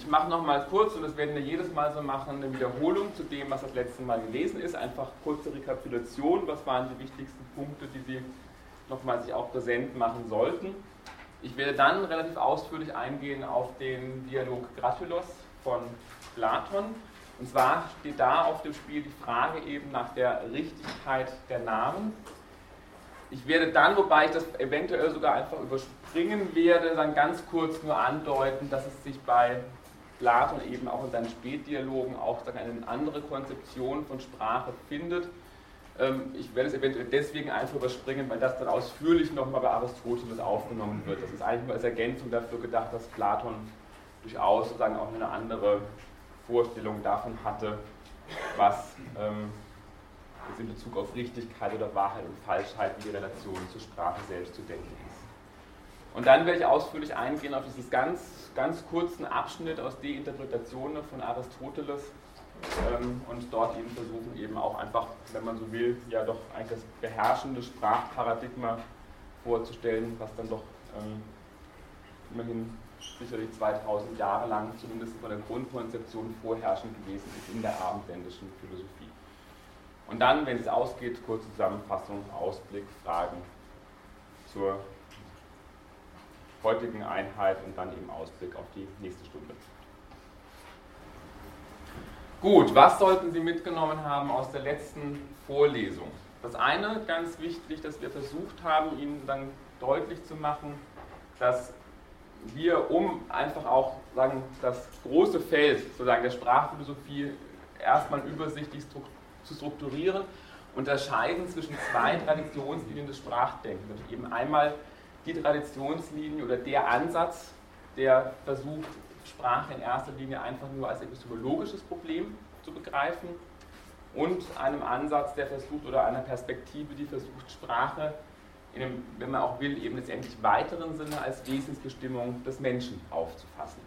ich mache nochmal kurz, und das werden wir jedes Mal so machen, eine Wiederholung zu dem, was das letzte Mal gelesen ist. Einfach kurze Rekapitulation, was waren die wichtigsten Punkte, die Sie nochmal sich auch präsent machen sollten. Ich werde dann relativ ausführlich eingehen auf den Dialog Gratulos von Platon. Und zwar steht da auf dem Spiel die Frage eben nach der Richtigkeit der Namen. Ich werde dann, wobei ich das eventuell sogar einfach überspringen werde, dann ganz kurz nur andeuten, dass es sich bei Platon eben auch in seinen Spätdialogen auch eine andere Konzeption von Sprache findet. Ähm, ich werde es eventuell deswegen einfach überspringen, weil das dann ausführlich nochmal bei Aristoteles aufgenommen wird. Das ist eigentlich nur als Ergänzung dafür gedacht, dass Platon durchaus sozusagen auch eine andere Vorstellung davon hatte, was ähm, in Bezug auf Richtigkeit oder Wahrheit und Falschheit, wie die Relation zur Sprache selbst zu denken ist. Und dann werde ich ausführlich eingehen auf diesen ganz, ganz kurzen Abschnitt aus De Interpretationen von Aristoteles ähm, und dort eben versuchen, eben auch einfach, wenn man so will, ja doch eigentlich das beherrschende Sprachparadigma vorzustellen, was dann doch ähm, immerhin sicherlich 2000 Jahre lang zumindest von der Grundkonzeption vorherrschend gewesen ist in der abendländischen Philosophie. Und dann, wenn es ausgeht, kurze Zusammenfassung, Ausblick, Fragen zur heutigen Einheit und dann eben Ausblick auf die nächste Stunde. Gut, was sollten Sie mitgenommen haben aus der letzten Vorlesung? Das eine, ganz wichtig, dass wir versucht haben, Ihnen dann deutlich zu machen, dass wir, um einfach auch sagen, das große Feld sozusagen der Sprachphilosophie erstmal übersichtlich zu strukturieren, unterscheiden zwischen zwei Traditionslinien des Sprachdenkens. Eben einmal die Traditionslinie oder der Ansatz, der versucht, Sprache in erster Linie einfach nur als epistemologisches Problem zu begreifen und einem Ansatz, der versucht oder einer Perspektive, die versucht, Sprache in einem, wenn man auch will, eben letztendlich weiteren Sinne als Wesensbestimmung des Menschen aufzufassen.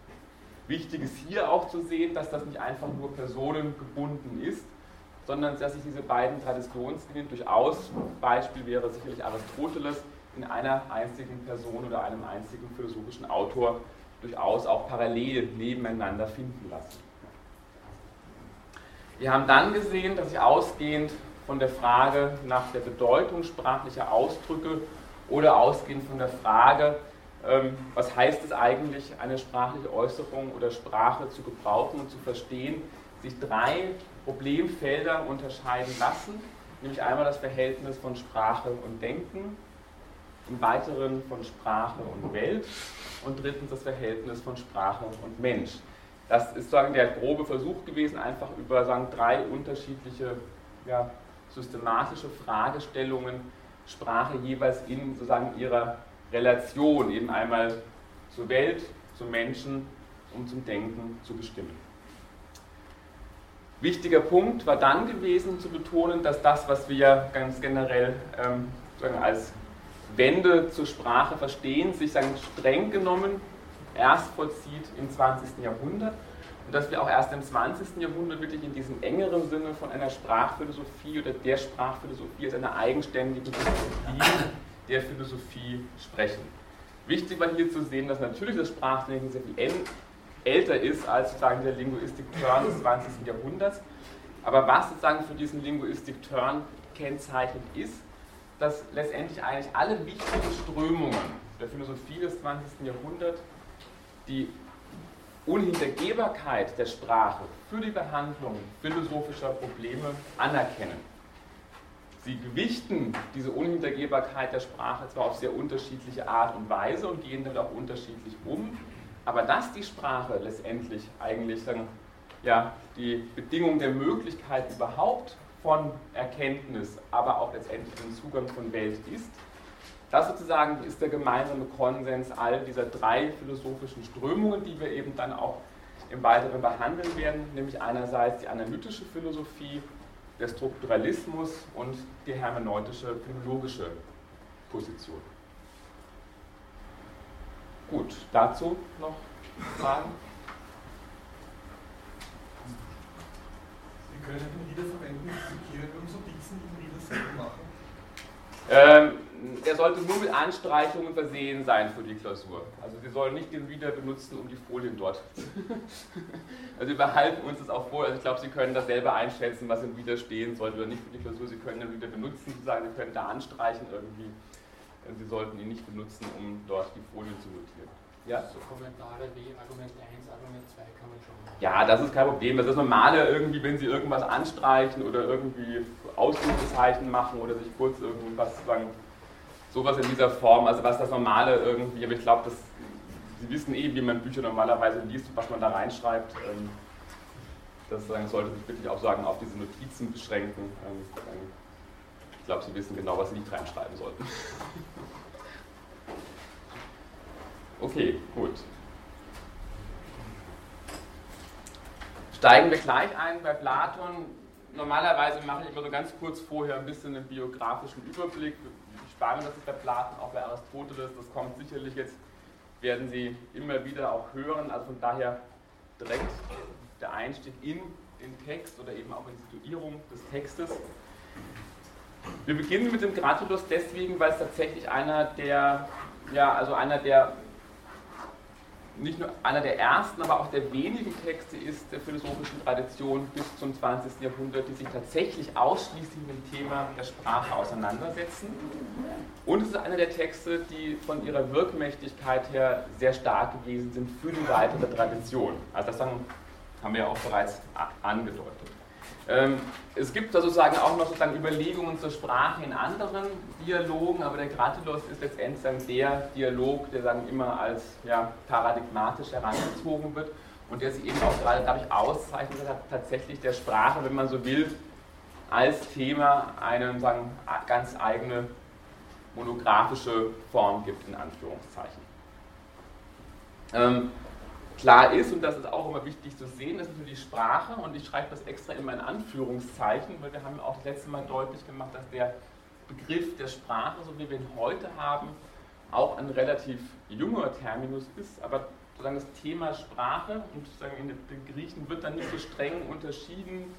Wichtig ist hier auch zu sehen, dass das nicht einfach nur personengebunden ist, sondern dass sich diese beiden Traditionslinien durchaus, Beispiel wäre sicherlich Aristoteles, in einer einzigen Person oder einem einzigen philosophischen Autor durchaus auch parallel nebeneinander finden lassen. Wir haben dann gesehen, dass sich ausgehend von der Frage nach der Bedeutung sprachlicher Ausdrücke oder ausgehend von der Frage, ähm, was heißt es eigentlich, eine sprachliche Äußerung oder Sprache zu gebrauchen und zu verstehen, sich drei Problemfelder unterscheiden lassen, nämlich einmal das Verhältnis von Sprache und Denken, im Weiteren von Sprache und Welt und drittens das Verhältnis von Sprache und Mensch. Das ist sozusagen der grobe Versuch gewesen, einfach über sagen, drei unterschiedliche ja, systematische Fragestellungen Sprache jeweils in sozusagen ihrer Relation eben einmal zur Welt, zum Menschen und zum Denken zu bestimmen. Wichtiger Punkt war dann gewesen zu betonen, dass das, was wir ganz generell ähm, als Wende zur Sprache verstehen, sich sagen, streng genommen erst vollzieht im 20. Jahrhundert und dass wir auch erst im 20. Jahrhundert wirklich in diesem engeren Sinne von einer Sprachphilosophie oder der Sprachphilosophie als einer eigenständigen Disziplin der Philosophie sprechen. Wichtig war hier zu sehen, dass natürlich das Sprachdenken sehr viel älter ist als sozusagen der Linguistik-Turn des 20. Jahrhunderts. Aber was sozusagen für diesen Linguistik-Turn kennzeichnend ist, dass letztendlich eigentlich alle wichtigen Strömungen der Philosophie des 20. Jahrhunderts die Unhintergehbarkeit der Sprache für die Behandlung philosophischer Probleme anerkennen. Sie gewichten diese Unhintergehbarkeit der Sprache zwar auf sehr unterschiedliche Art und Weise und gehen damit auch unterschiedlich um, aber dass die Sprache letztendlich eigentlich ja, die Bedingung der Möglichkeit überhaupt von Erkenntnis, aber auch letztendlich den Zugang von Welt ist. Das sozusagen ist der gemeinsame Konsens all dieser drei philosophischen Strömungen, die wir eben dann auch im Weiteren behandeln werden, nämlich einerseits die analytische Philosophie, der Strukturalismus und die hermeneutische philologische Position. Gut, dazu noch Fragen? Können wiederverwenden, Notizen im Reader selber machen? Ähm, der sollte nur mit Anstreichungen versehen sein für die Klausur. Also Sie sollen nicht den Reader benutzen, um die Folien dort. also wir behalten uns das auch vor. Also ich glaube, Sie können das selber einschätzen, was im Reader stehen sollte oder nicht für die Klausur. Sie können den Reader benutzen, sozusagen, Sie können da anstreichen irgendwie. Sie sollten ihn nicht benutzen, um dort die Folien zu notieren. Ja? So Kommentare wie Argument 1, Argument 2 kann man schon machen. Ja, das ist kein Problem. Das ist das Normale irgendwie, wenn Sie irgendwas anstreichen oder irgendwie Ausrufezeichen machen oder sich kurz irgendwas sagen, sowas in dieser Form, also was das Normale irgendwie, aber ich glaube, Sie wissen eh, wie man Bücher normalerweise liest und was man da reinschreibt. Ähm, das sollte sich wirklich auch sagen, auf diese Notizen beschränken. Ähm, ich glaube, Sie wissen genau, was Sie nicht reinschreiben sollten. Okay, gut. Steigen wir gleich ein bei Platon. Normalerweise mache ich immer so ganz kurz vorher ein bisschen einen biografischen Überblick. Ich spare mir das bei Platon, auch bei Aristoteles. Das kommt sicherlich jetzt, werden Sie immer wieder auch hören. Also von daher direkt der Einstieg in den Text oder eben auch in die Situierung des Textes. Wir beginnen mit dem Gratulus deswegen, weil es tatsächlich einer der, ja, also einer der nicht nur einer der ersten, aber auch der wenigen Texte ist der philosophischen Tradition bis zum 20. Jahrhundert, die sich tatsächlich ausschließlich mit dem Thema der Sprache auseinandersetzen. Und es ist einer der Texte, die von ihrer Wirkmächtigkeit her sehr stark gewesen sind für die weitere Tradition. Also das haben wir ja auch bereits angedeutet. Ähm, es gibt da sozusagen auch noch sozusagen Überlegungen zur Sprache in anderen Dialogen, aber der Gratilos ist letztendlich der Dialog, der dann immer als ja, paradigmatisch herangezogen wird und der sich eben auch gerade dadurch auszeichnet, dass er tatsächlich der Sprache, wenn man so will, als Thema eine sagen, ganz eigene monografische Form gibt, in Anführungszeichen. Ähm, klar ist, und das ist auch immer wichtig zu sehen, ist natürlich die Sprache, und ich schreibe das extra immer in Anführungszeichen, weil wir haben auch das letzte Mal deutlich gemacht, dass der Begriff der Sprache, so wie wir ihn heute haben, auch ein relativ junger Terminus ist, aber sozusagen das Thema Sprache und sozusagen in den Griechen wird dann nicht so streng unterschieden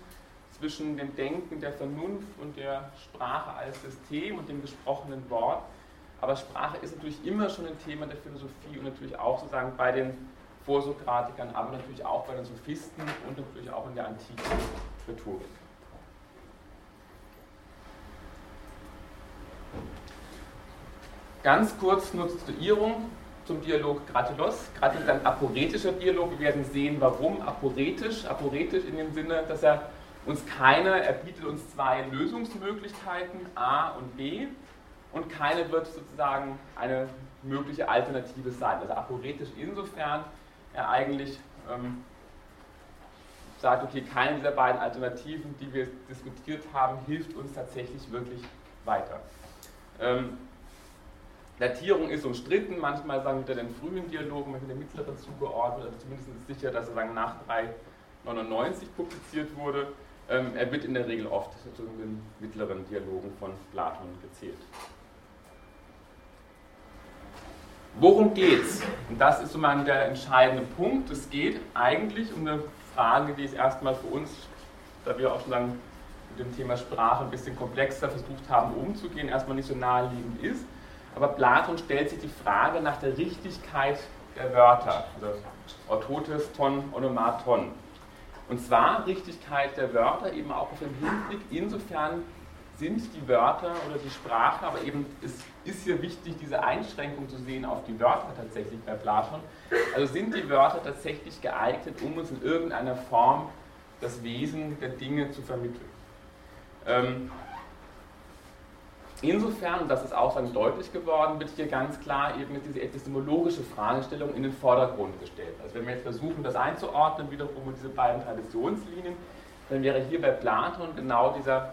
zwischen dem Denken der Vernunft und der Sprache als System und dem gesprochenen Wort. Aber Sprache ist natürlich immer schon ein Thema der Philosophie und natürlich auch sozusagen bei den Vorsokratikern, aber natürlich auch bei den Sophisten und natürlich auch in der antiken Rhetorik. Ganz kurz nur zur Situierung zum Dialog Gratilos. Gratilos ist ein aporetischer Dialog. Wir werden sehen, warum aporetisch. Aporetisch in dem Sinne, dass er uns keine, er bietet uns zwei Lösungsmöglichkeiten, A und B, und keine wird sozusagen eine mögliche Alternative sein. Also aporetisch insofern, er eigentlich ähm, sagt, okay, keine dieser beiden Alternativen, die wir diskutiert haben, hilft uns tatsächlich wirklich weiter. Ähm, Datierung ist umstritten, manchmal sagen wir den frühen Dialogen, manchmal den mittleren zugeordnet, also zumindest ist sicher, dass er sagen, nach 399 publiziert wurde. Ähm, er wird in der Regel oft zu den mittleren Dialogen von Platon gezählt. Worum geht's? Und das ist so mal der entscheidende Punkt. Es geht eigentlich um eine Frage, die es erstmal für uns, da wir auch schon lange mit dem Thema Sprache ein bisschen komplexer versucht haben umzugehen, erstmal nicht so naheliegend ist. Aber Platon stellt sich die Frage nach der Richtigkeit der Wörter, also Orthotes ton, Onomaton. Und zwar Richtigkeit der Wörter eben auch auf den Hinblick, insofern sind die Wörter oder die Sprache, aber eben es ist hier wichtig, diese Einschränkung zu sehen auf die Wörter tatsächlich bei Platon. Also sind die Wörter tatsächlich geeignet, um uns in irgendeiner Form das Wesen der Dinge zu vermitteln. Ähm, insofern, und das ist auch dann deutlich geworden, wird hier ganz klar eben diese epistemologische Fragestellung in den Vordergrund gestellt. Also wenn wir jetzt versuchen, das einzuordnen, wiederum mit diese beiden Traditionslinien, dann wäre hier bei Platon genau dieser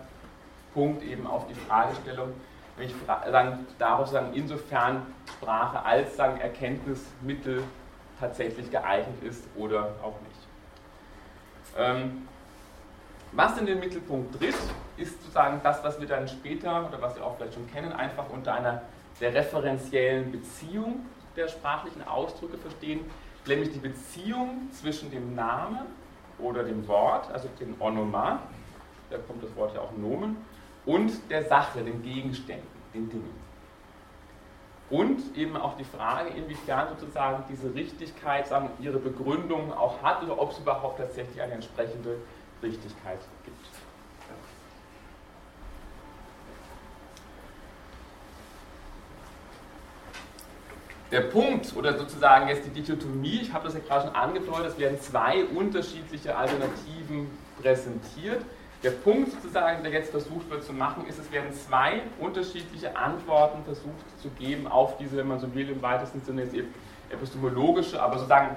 Punkt eben auf die Fragestellung, wenn ich sagen, daraus sagen, insofern Sprache als sagen, Erkenntnismittel tatsächlich geeignet ist oder auch nicht. Ähm, was in den Mittelpunkt tritt, ist sozusagen das, was wir dann später oder was wir auch vielleicht schon kennen, einfach unter einer der referenziellen Beziehung der sprachlichen Ausdrücke verstehen, nämlich die Beziehung zwischen dem Namen oder dem Wort, also dem Onoma, da kommt das Wort ja auch Nomen, und der Sache, den Gegenständen, den Dingen. und eben auch die Frage, inwiefern sozusagen diese Richtigkeit sagen, ihre Begründung auch hat oder ob es überhaupt tatsächlich eine entsprechende Richtigkeit gibt. Der Punkt oder sozusagen jetzt die Dichotomie, ich habe das ja gerade schon angedeutet, es werden zwei unterschiedliche Alternativen präsentiert. Der Punkt sozusagen, der jetzt versucht wird zu machen, ist, es werden zwei unterschiedliche Antworten versucht zu geben auf diese, wenn man so will, im weitesten Sinne jetzt epistemologische, aber sozusagen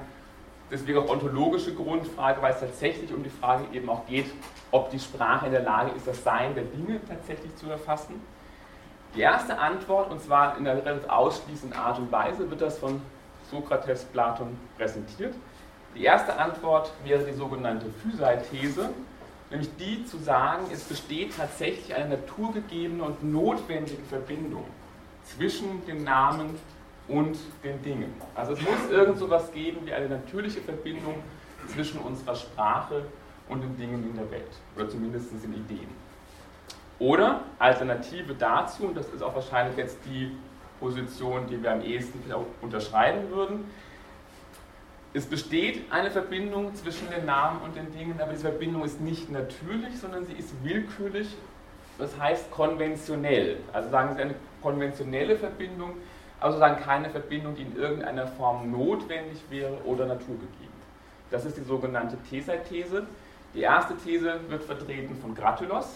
deswegen auch ontologische Grundfrage, weil es tatsächlich um die Frage eben auch geht, ob die Sprache in der Lage ist, das Sein der Dinge tatsächlich zu erfassen. Die erste Antwort, und zwar in einer relativ ausschließenden Art und Weise, wird das von Sokrates, Platon präsentiert. Die erste Antwort wäre die sogenannte Physei-These, nämlich die zu sagen, es besteht tatsächlich eine naturgegebene und notwendige Verbindung zwischen dem Namen und den Dingen. Also es muss irgend so etwas geben wie eine natürliche Verbindung zwischen unserer Sprache und den Dingen in der Welt, oder zumindest in Ideen. Oder Alternative dazu, und das ist auch wahrscheinlich jetzt die Position, die wir am ehesten unterschreiben würden, es besteht eine Verbindung zwischen den Namen und den Dingen, aber diese Verbindung ist nicht natürlich, sondern sie ist willkürlich, das heißt konventionell. Also sagen Sie eine konventionelle Verbindung, also sagen keine Verbindung, die in irgendeiner Form notwendig wäre oder naturgegeben. Das ist die sogenannte Thesei-These. Die erste These wird vertreten von Gratulos,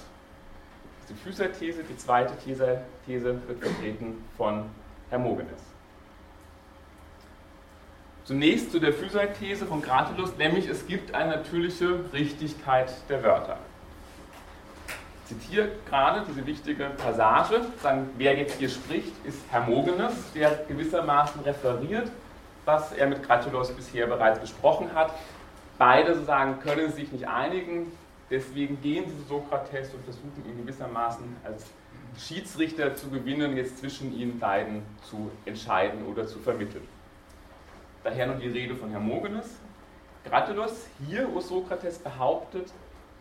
die Physa-These, die zweite These, These wird vertreten von Hermogenes. Zunächst zu der Physei-These von Gratulus, nämlich es gibt eine natürliche Richtigkeit der Wörter. Ich zitiere gerade diese wichtige Passage, sagen, wer jetzt hier spricht, ist Hermogenes, der gewissermaßen referiert, was er mit Gratulus bisher bereits besprochen hat. Beide sozusagen können sich nicht einigen, Deswegen gehen sie zu Sokrates und versuchen ihn gewissermaßen als Schiedsrichter zu gewinnen, jetzt zwischen ihnen beiden zu entscheiden oder zu vermitteln. Daher nun die Rede von Hermogenes. Gratulos, hier, wo Sokrates behauptet,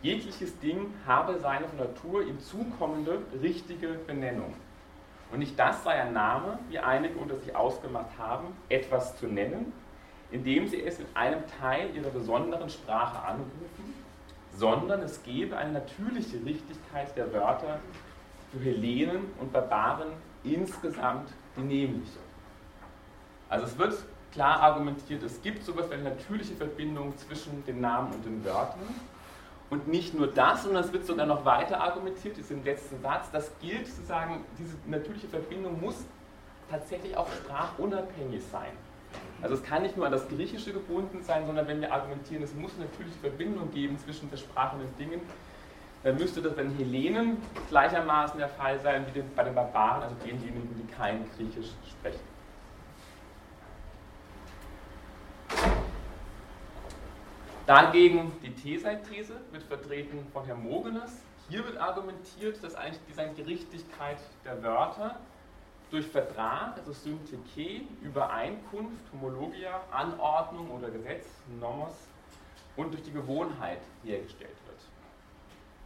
jegliches Ding habe seine von Natur ihm zukommende richtige Benennung. Und nicht das sei ein Name, wie einige unter sich ausgemacht haben, etwas zu nennen, indem sie es mit einem Teil ihrer besonderen Sprache anrufen sondern es gebe eine natürliche Richtigkeit der Wörter für Hellenen und Barbaren insgesamt die nämliche. Also es wird klar argumentiert, es gibt sowas wie eine natürliche Verbindung zwischen den Namen und den Wörtern. Und nicht nur das, sondern es wird sogar noch weiter argumentiert, ist im letzten Satz, das gilt sozusagen, diese natürliche Verbindung muss tatsächlich auch sprachunabhängig sein. Also es kann nicht nur an das Griechische gebunden sein, sondern wenn wir argumentieren, es muss natürlich Verbindung geben zwischen der Sprache und den Dingen, dann müsste das bei den Hellenen gleichermaßen der Fall sein wie bei den Barbaren, also denjenigen, die kein Griechisch sprechen. Dagegen die Thesei-These wird vertreten von Hermogenes. Hier wird argumentiert, dass eigentlich diese Gerichtigkeit der Wörter durch Vertrag, also Syntheke, Übereinkunft, Homologia, Anordnung oder Gesetz, Nomos und durch die Gewohnheit hergestellt wird.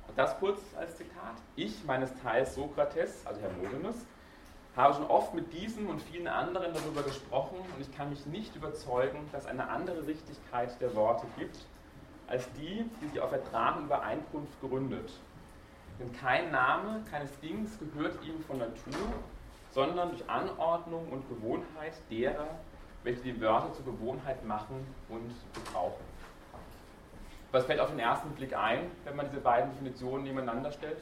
Und das kurz als Zitat. Ich, meines Teils Sokrates, also Hermogenes, habe schon oft mit diesem und vielen anderen darüber gesprochen und ich kann mich nicht überzeugen, dass eine andere Richtigkeit der Worte gibt, als die, die sich auf Vertrag und Übereinkunft gründet. Denn kein Name keines Dings gehört ihm von Natur, sondern durch Anordnung und Gewohnheit derer, welche die Wörter zur Gewohnheit machen und gebrauchen. Was fällt auf den ersten Blick ein, wenn man diese beiden Definitionen nebeneinander stellt?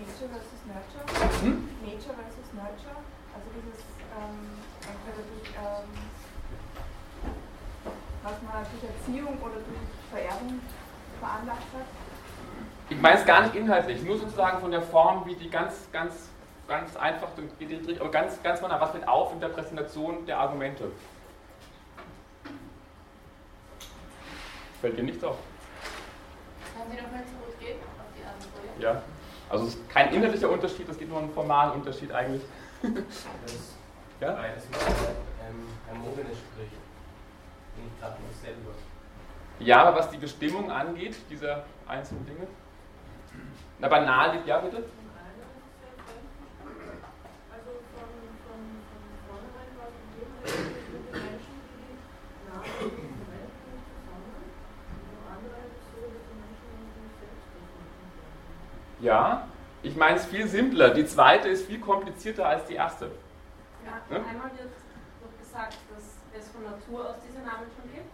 Nature versus Nurture. Hm? Nature versus Nurture. Also dieses ähm, entweder durch ähm, was man durch Erziehung oder durch Vererbung veranlagt hat ich meine es gar nicht inhaltlich, nur sozusagen von der Form, wie die ganz, ganz, ganz einfach, aber ganz, ganz mal was mit auf in der Präsentation der Argumente. Fällt dir nichts auf? Kann Sie nochmal zurückgehen auf die Antwort? Ja, also es ist kein inhaltlicher Unterschied, es geht nur um einen formalen Unterschied eigentlich. ja? Beides mal ähm, Hermogenes spricht, nicht gerade nur selber. Ja, aber was die Bestimmung angeht, dieser einzelnen Dinge, Na, banal, ja bitte? Ja, ich meine es viel simpler. Die zweite ist viel komplizierter als die erste. Ja, ne? einmal wird noch gesagt, dass es von Natur aus diese Namen schon gibt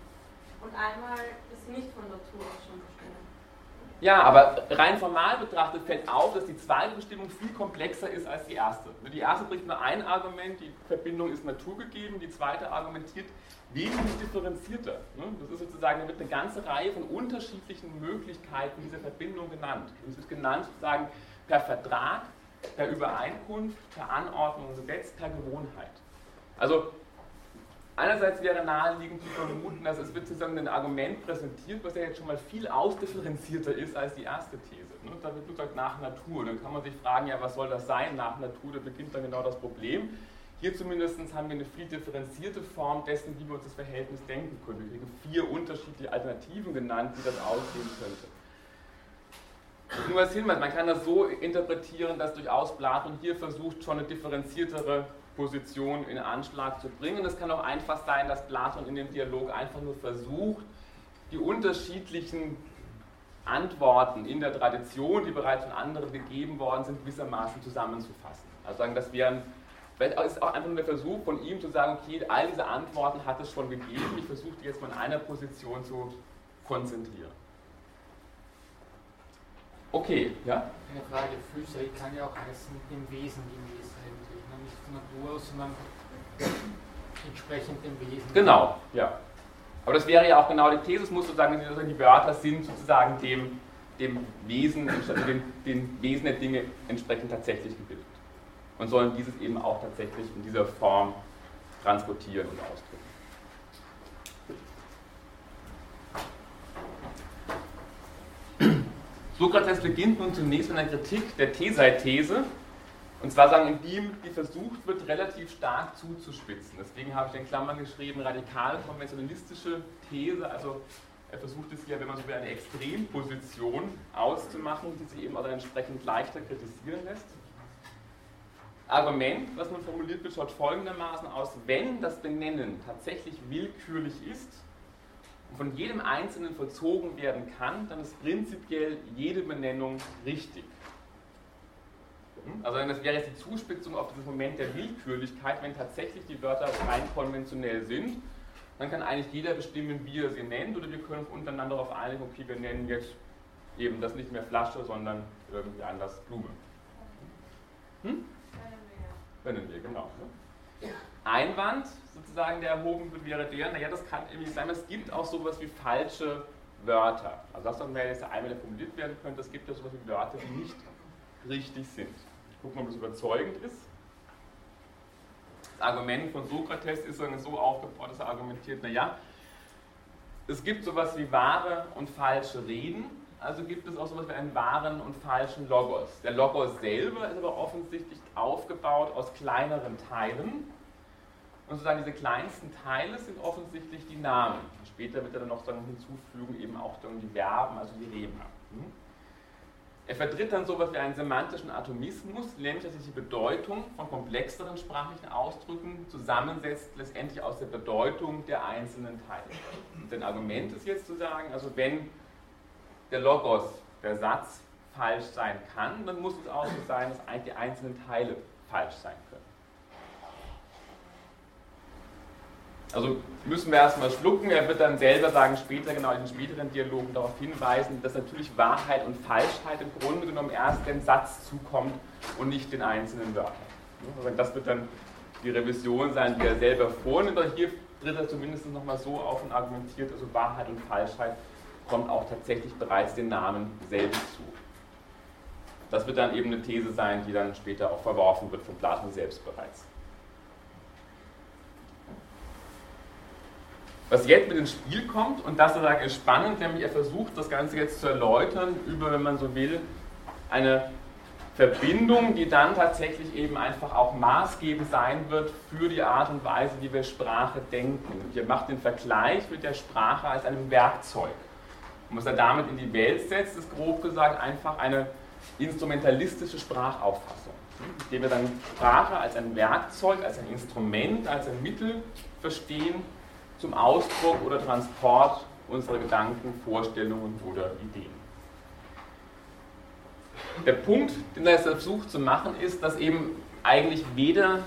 und einmal ist nicht von Natur aus schon bestimmt. Ja, aber rein formal betrachtet fällt auf, dass die zweite Bestimmung viel komplexer ist als die erste. Die erste bringt nur ein Argument, die Verbindung ist naturgegeben, die zweite argumentiert wesentlich differenzierter. Ne? Das ist sozusagen, da wird eine ganze Reihe von unterschiedlichen Möglichkeiten dieser Verbindung genannt. Es wird genannt sozusagen per Vertrag, per Übereinkunft, per Anordnung, Gesetz, per Gewohnheit. Also einerseits wäre naheliegend zu vermuten, dass es sozusagen ein Argument präsentiert, was ja jetzt schon mal viel ausdifferenzierter ist als die erste These. Ne? Da wird gesagt nach Natur. Dann kann man sich fragen, ja, was soll das sein nach Natur? Da beginnt dann genau das Problem. Hier zumindest haben wir eine viel differenzierte Form dessen, wie wir uns das Verhältnis denken können. Wir kriegen vier unterschiedliche Alternativen genannt, wie das aussehen könnte. Nur als Hinweis, man kann das so interpretieren, dass durchaus Platon hier versucht, schon eine differenziertere Position in Anschlag zu bringen. Es kann auch einfach sein, dass Platon in dem Dialog einfach nur versucht, die unterschiedlichen Antworten in der Tradition, die bereits von anderen gegeben worden sind, gewissermaßen zusammenzufassen. Also sagen, das wären ist auch einfach nur der Versuch von ihm zu sagen, okay, all diese Antworten hat es schon gegeben, ich versuche die jetzt mal in einer Position zu konzentrieren. Okay, ja? Eine Frage, Physerik kann ja auch heißen mit dem Wesen gemäß eigentlich, ne? nicht von Natur aus, sondern entsprechend dem Wesen. Genau, ja. Aber das wäre ja auch genau die These, es muss sozusagen, die Wörter sind sozusagen dem, dem Wesen, dem, dem Wesen der Dinge entsprechend tatsächlich gebildet und sollen dieses eben auch tatsächlich in dieser Form transportieren und ausdrücken. Sokrates beginnt nun zunächst mit einer Kritik der Thesei-These, und zwar sagen, indem die versucht wird, relativ stark zuzuspitzen. Deswegen habe ich in Klammern geschrieben, radikal konventionalistische These, also er versucht es hier, wenn man so will, eine Extremposition auszumachen, die sich eben auch entsprechend leichter kritisieren lässt. Argument, was nun formuliert wird, schaut folgendermaßen aus, wenn das Benennen tatsächlich willkürlich ist von jedem Einzelnen vollzogen werden kann, dann ist prinzipiell jede Benennung richtig. Hm? Also das wäre jetzt die Zuspitzung auf dieses Moment der Willkürlichkeit, wenn tatsächlich die Wörter rein konventionell sind, dann kann eigentlich jeder bestimmen, wie er sie nennt, oder wir können untereinander darauf einigen, okay, wir nennen jetzt eben das nicht mehr Flasche, sondern irgendwie anders Blume. Hm? Können wir, genau. Ne? Einwand, sozusagen, der erhoben wird, wäre der, naja, das kann irgendwie sein, es gibt auch sowas wie falsche Wörter. Also das wäre jetzt einmal formuliert werden könnte, es gibt ja sowas wie Wörter, die nicht richtig sind. Gucken ob das überzeugend ist. Das Argument von Sokrates ist so aufgebaut, dass er argumentiert, naja, es gibt sowas wie wahre und falsche Reden also gibt es auch so etwas wie einen wahren und falschen Logos. Der Logos selber ist aber offensichtlich aufgebaut aus kleineren Teilen. Und sozusagen diese kleinsten Teile sind offensichtlich die Namen. Später wird er dann noch dann hinzufügen, eben auch dann die Verben, also die Reben. Hm? Er vertritt dann so etwas wie einen semantischen Atomismus, nämlich dass sich die Bedeutung von komplexeren sprachlichen Ausdrücken zusammensetzt letztendlich aus der Bedeutung der einzelnen Teile. Und sein Argument ist jetzt zu sagen, also wenn der Logos, der Satz, falsch sein kann, dann muss es auch so sein, dass die einzelnen Teile falsch sein können. Also müssen wir erstmal schlucken, er wird dann selber sagen, später, genau in den späteren Dialogen darauf hinweisen, dass natürlich Wahrheit und Falschheit im Grunde genommen erst dem Satz zukommt und nicht den einzelnen Wörtern. Also das wird dann die Revision sein, die er selber vornimmt, aber hier tritt er zumindest nochmal so auf und argumentiert, also Wahrheit und Falschheit kommt auch tatsächlich bereits den Namen selbst zu. Das wird dann eben eine These sein, die dann später auch verworfen wird von Platon selbst bereits. Was jetzt mit ins Spiel kommt, und das ist spannend, nämlich er versucht das Ganze jetzt zu erläutern über, wenn man so will, eine Verbindung, die dann tatsächlich eben einfach auch maßgebend sein wird für die Art und Weise, wie wir Sprache denken. Hier macht den Vergleich mit der Sprache als einem Werkzeug. Und was er damit in die Welt setzt, ist grob gesagt einfach eine instrumentalistische Sprachauffassung, indem wir dann Sprache als ein Werkzeug, als ein Instrument, als ein Mittel verstehen zum Ausdruck oder Transport unserer Gedanken, Vorstellungen oder Ideen. Der Punkt, den er jetzt versucht zu machen, ist, dass eben eigentlich weder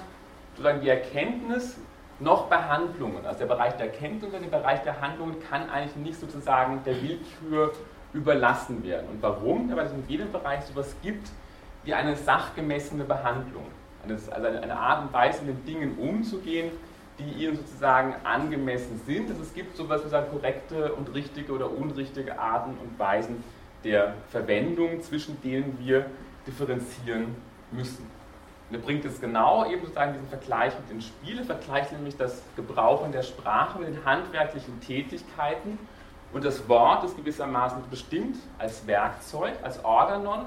sozusagen die Erkenntnis noch Behandlungen, also der Bereich der Erkenntnis und der Bereich der Handlungen kann eigentlich nicht sozusagen der Willkür überlassen werden. Und warum? Weil es in jedem Bereich sowas gibt wie eine sachgemessene Behandlung. Also eine Art und Weise, mit Dingen umzugehen, die ihnen sozusagen angemessen sind. Also es gibt sowas wie sagen, korrekte und richtige oder unrichtige Arten und Weisen der Verwendung, zwischen denen wir differenzieren müssen. Und er bringt es genau eben sozusagen diesen Vergleich mit den Spielen, vergleicht nämlich das Gebrauchen der Sprache mit den handwerklichen Tätigkeiten und das Wort ist gewissermaßen bestimmt als Werkzeug, als Organon,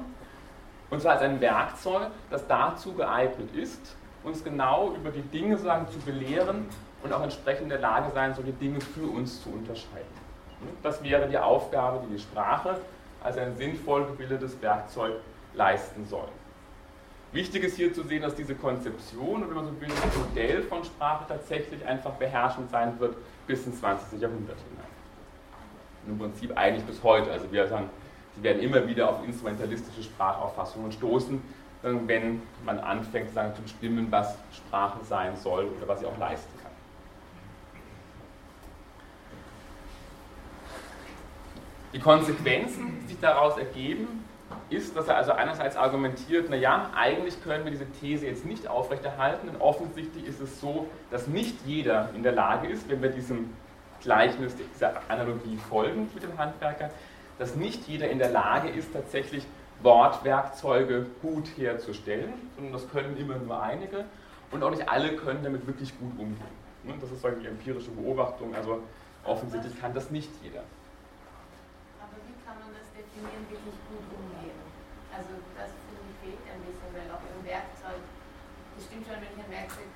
und zwar als ein Werkzeug, das dazu geeignet ist, uns genau über die Dinge sagen, zu belehren und auch entsprechend in der Lage sein, solche Dinge für uns zu unterscheiden. Das wäre die Aufgabe, die die Sprache als ein sinnvoll gebildetes Werkzeug leisten soll. Wichtig ist hier zu sehen, dass diese Konzeption, oder wenn man so will, das Modell von Sprache tatsächlich einfach beherrschend sein wird bis ins 20. Jahrhundert hinein. Im Prinzip eigentlich bis heute. Also wir sagen, sie werden immer wieder auf instrumentalistische Sprachauffassungen stoßen, wenn man anfängt sagen, zu bestimmen, was Sprache sein soll oder was sie auch leisten kann. Die Konsequenzen, die sich daraus ergeben, ist, dass er also einerseits argumentiert, naja, eigentlich können wir diese These jetzt nicht aufrechterhalten, denn offensichtlich ist es so, dass nicht jeder in der Lage ist, wenn wir diesem Gleichnis, dieser Analogie folgen mit dem Handwerker, dass nicht jeder in der Lage ist, tatsächlich Wortwerkzeuge gut herzustellen, sondern das können immer nur einige und auch nicht alle können damit wirklich gut umgehen. Das ist die empirische Beobachtung, also offensichtlich kann das nicht jeder. Aber wie kann man das definieren, wirklich gut umgehen? Also das finde ich fehlt ein bisschen, weil auch im Werkzeug, das stimmt schon, wenn ich ein Werkzeug,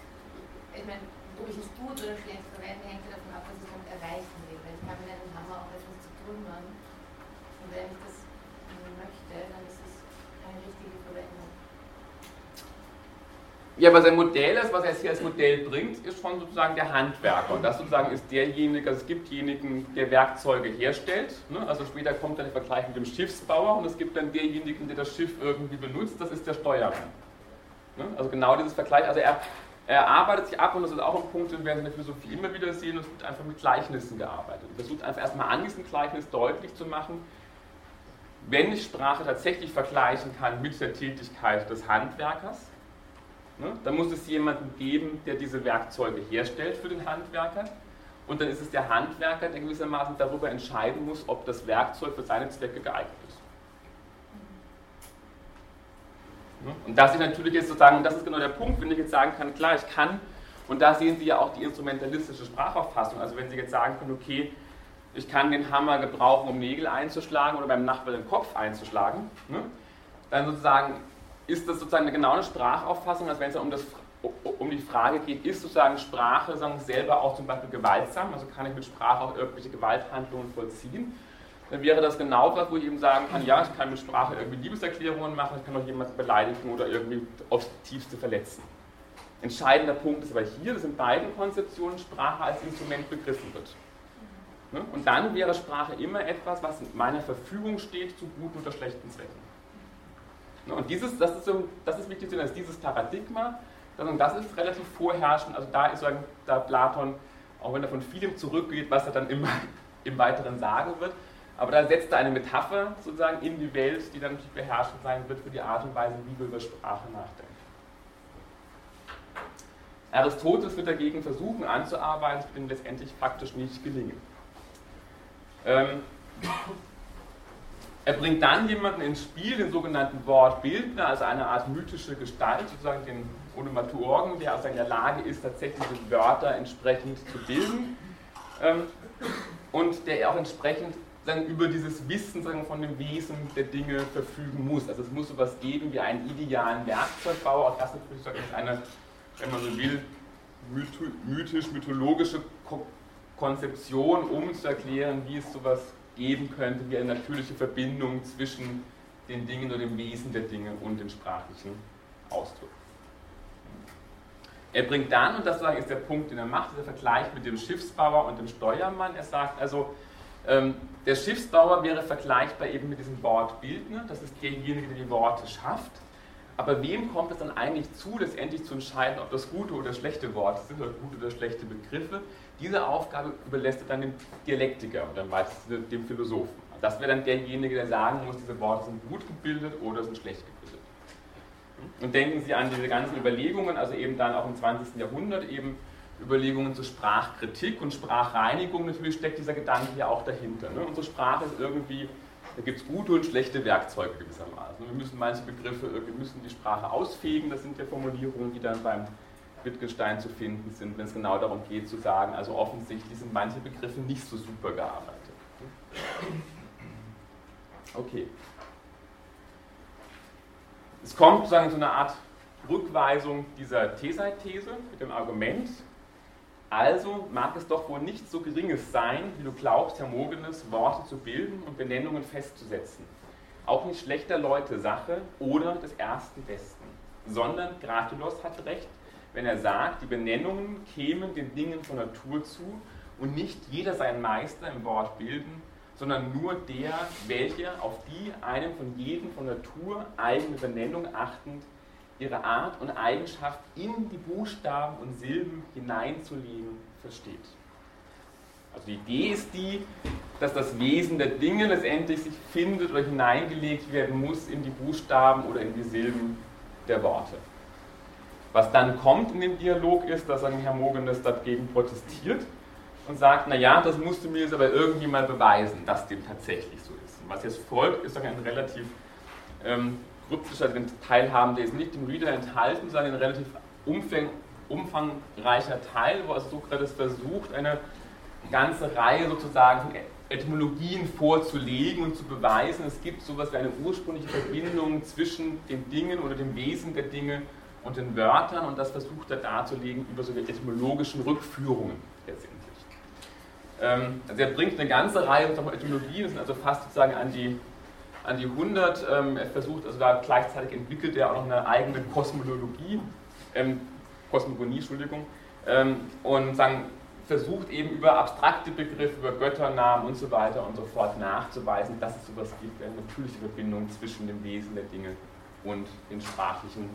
ich meine, ob ich es gut oder schlecht verwende, hängt davon ab, was ich damit erreichen will. Weil ich kann mit einem Hammer auch etwas zu trümmern. Und wenn ich das möchte, dann ist es keine richtige Verwendung. Ja, was ein Modell ist, was er hier als Modell bringt, ist schon sozusagen der Handwerker. Und das sozusagen ist derjenige, also es gibt denjenigen, der Werkzeuge herstellt. Ne? Also später kommt dann der Vergleich mit dem Schiffsbauer und es gibt dann denjenigen, der das Schiff irgendwie benutzt, das ist der Steuermann. Ne? Also genau dieses Vergleich. Also er, er arbeitet sich ab und das ist auch ein Punkt, den wir in der Philosophie immer wieder sehen, es wird einfach mit Gleichnissen gearbeitet. Er versucht einfach erstmal an diesem Gleichnis deutlich zu machen, wenn ich Sprache tatsächlich vergleichen kann mit der Tätigkeit des Handwerkers, ne, dann muss es jemanden geben, der diese Werkzeuge herstellt für den Handwerker. Und dann ist es der Handwerker, der gewissermaßen darüber entscheiden muss, ob das Werkzeug für seine Zwecke geeignet ist. Ne, und das ist natürlich jetzt sozusagen, das ist genau der Punkt, wenn ich jetzt sagen kann, klar, ich kann, und da sehen Sie ja auch die instrumentalistische Sprachauffassung. Also wenn Sie jetzt sagen können, okay, ich kann den Hammer gebrauchen, um Nägel einzuschlagen oder beim Nachbarn den Kopf einzuschlagen, ne? dann sozusagen ist das sozusagen eine genaue Sprachauffassung, als wenn es um, das, um die Frage geht, ist sozusagen Sprache sagen, selber auch zum Beispiel gewaltsam, also kann ich mit Sprache auch irgendwelche Gewalthandlungen vollziehen, dann wäre das genau das, wo ich eben sagen kann, ja, ich kann mit Sprache irgendwie Liebeserklärungen machen, ich kann auch jemanden beleidigen oder irgendwie aufs Tiefste verletzen. Entscheidender Punkt ist aber hier, dass in beiden Konzeptionen Sprache als Instrument begriffen wird. Ne? Und dann wäre Sprache immer etwas, was in meiner Verfügung steht, zu guten oder schlechten Zwecken. Ne? Und dieses, das, ist so, das ist wichtig, dass dieses Paradigma, das ist relativ vorherrschend, also da ist da Platon, auch wenn er von vielem zurückgeht, was er dann immer im Weiteren sagen wird, aber da setzt er eine Metapher sozusagen in die Welt, die dann natürlich beherrschend sein wird für die Art und Weise, wie wir über Sprache nachdenken. Aristoteles wird dagegen versuchen anzuarbeiten, es wird ihm letztendlich praktisch nicht gelingen. Ähm, er bringt dann jemanden ins Spiel, den sogenannten Wortbildner, also eine Art mythische Gestalt, sozusagen den Onomatoorgen, der also in der Lage ist, tatsächlich Wörter entsprechend zu bilden ähm, und der auch entsprechend sagen, über dieses Wissen sagen, von dem Wesen der Dinge verfügen muss. Also es muss sowas geben wie einen idealen Werkzeugbauer, auch das natürlich sagen, ist eine, wenn man so will, mythisch-mythologische Konzeption, um zu erklären, wie es sowas geben könnte, wie eine natürliche Verbindung zwischen den Dingen oder dem Wesen der Dinge und den sprachlichen Ausdruck. Er bringt dann, und das ist der Punkt, den er macht, dieser Vergleich mit dem Schiffsbauer und dem Steuermann. Er sagt also, ähm, der Schiffsbauer wäre vergleichbar eben mit diesem Wortbildner, das ist derjenige, der die Worte schafft. Aber wem kommt es dann eigentlich zu, letztendlich zu entscheiden, ob das gute oder schlechte Worte sind oder gute oder schlechte Begriffe? Diese Aufgabe überlässt er dann dem Dialektiker oder dem Philosophen. Das wäre dann derjenige, der sagen muss, diese Worte sind gut gebildet oder sind schlecht gebildet. Und denken Sie an diese ganzen Überlegungen, also eben dann auch im 20. Jahrhundert eben Überlegungen zur Sprachkritik und Sprachreinigung. Natürlich steckt dieser Gedanke ja auch dahinter. Ne? Unsere Sprache ist irgendwie, da gibt es gute und schlechte Werkzeuge gewissermaßen. Wir müssen manche Begriffe, wir müssen die Sprache ausfegen. Das sind ja Formulierungen, die dann beim Wittgenstein zu finden sind, wenn es genau darum geht zu sagen, also offensichtlich sind manche Begriffe nicht so super gearbeitet. Okay. Es kommt sozusagen zu einer Art Rückweisung dieser Teseit-These mit dem Argument, also mag es doch wohl nicht so geringes sein, wie du glaubst, Hermogenes, Worte zu bilden und Benennungen festzusetzen. Auch nicht schlechter Leute Sache oder des ersten Besten, sondern Gratulos hat recht, wenn er sagt, die Benennungen kämen den Dingen von Natur zu und nicht jeder sein Meister im Wort bilden, sondern nur der, welcher auf die einem von jedem von Natur eigene Benennung achtend ihre Art und Eigenschaft in die Buchstaben und Silben hineinzulegen versteht. Also die Idee ist die, dass das Wesen der Dinge letztendlich sich findet oder hineingelegt werden muss in die Buchstaben oder in die Silben der Worte. Was dann kommt in dem Dialog ist, dass ein Hermogenes dagegen protestiert und sagt, naja, das musst du mir jetzt aber irgendwie mal beweisen, dass dem tatsächlich so ist. Und was jetzt folgt, ist ein relativ ähm, kryptischer Teil haben, der ist nicht im Reader enthalten, sondern ein relativ umfang, umfangreicher Teil, wo also Sokrates versucht, eine ganze Reihe sozusagen von Etymologien vorzulegen und zu beweisen, es gibt sowas wie eine ursprüngliche Verbindung zwischen den Dingen oder dem Wesen der Dinge und den Wörtern und das versucht er darzulegen über so etymologischen Rückführungen letztendlich. Ähm, also er bringt eine ganze Reihe von Etymologien, das sind also fast sozusagen an die, an die 100. Ähm, er versucht, also da gleichzeitig entwickelt er auch noch eine eigene Kosmologie, ähm, Kosmogonie, Entschuldigung, ähm, und sagen, versucht eben über abstrakte Begriffe, über Götternamen und so weiter und so fort nachzuweisen, dass es sowas gibt, eine natürliche Verbindung zwischen dem Wesen der Dinge und den sprachlichen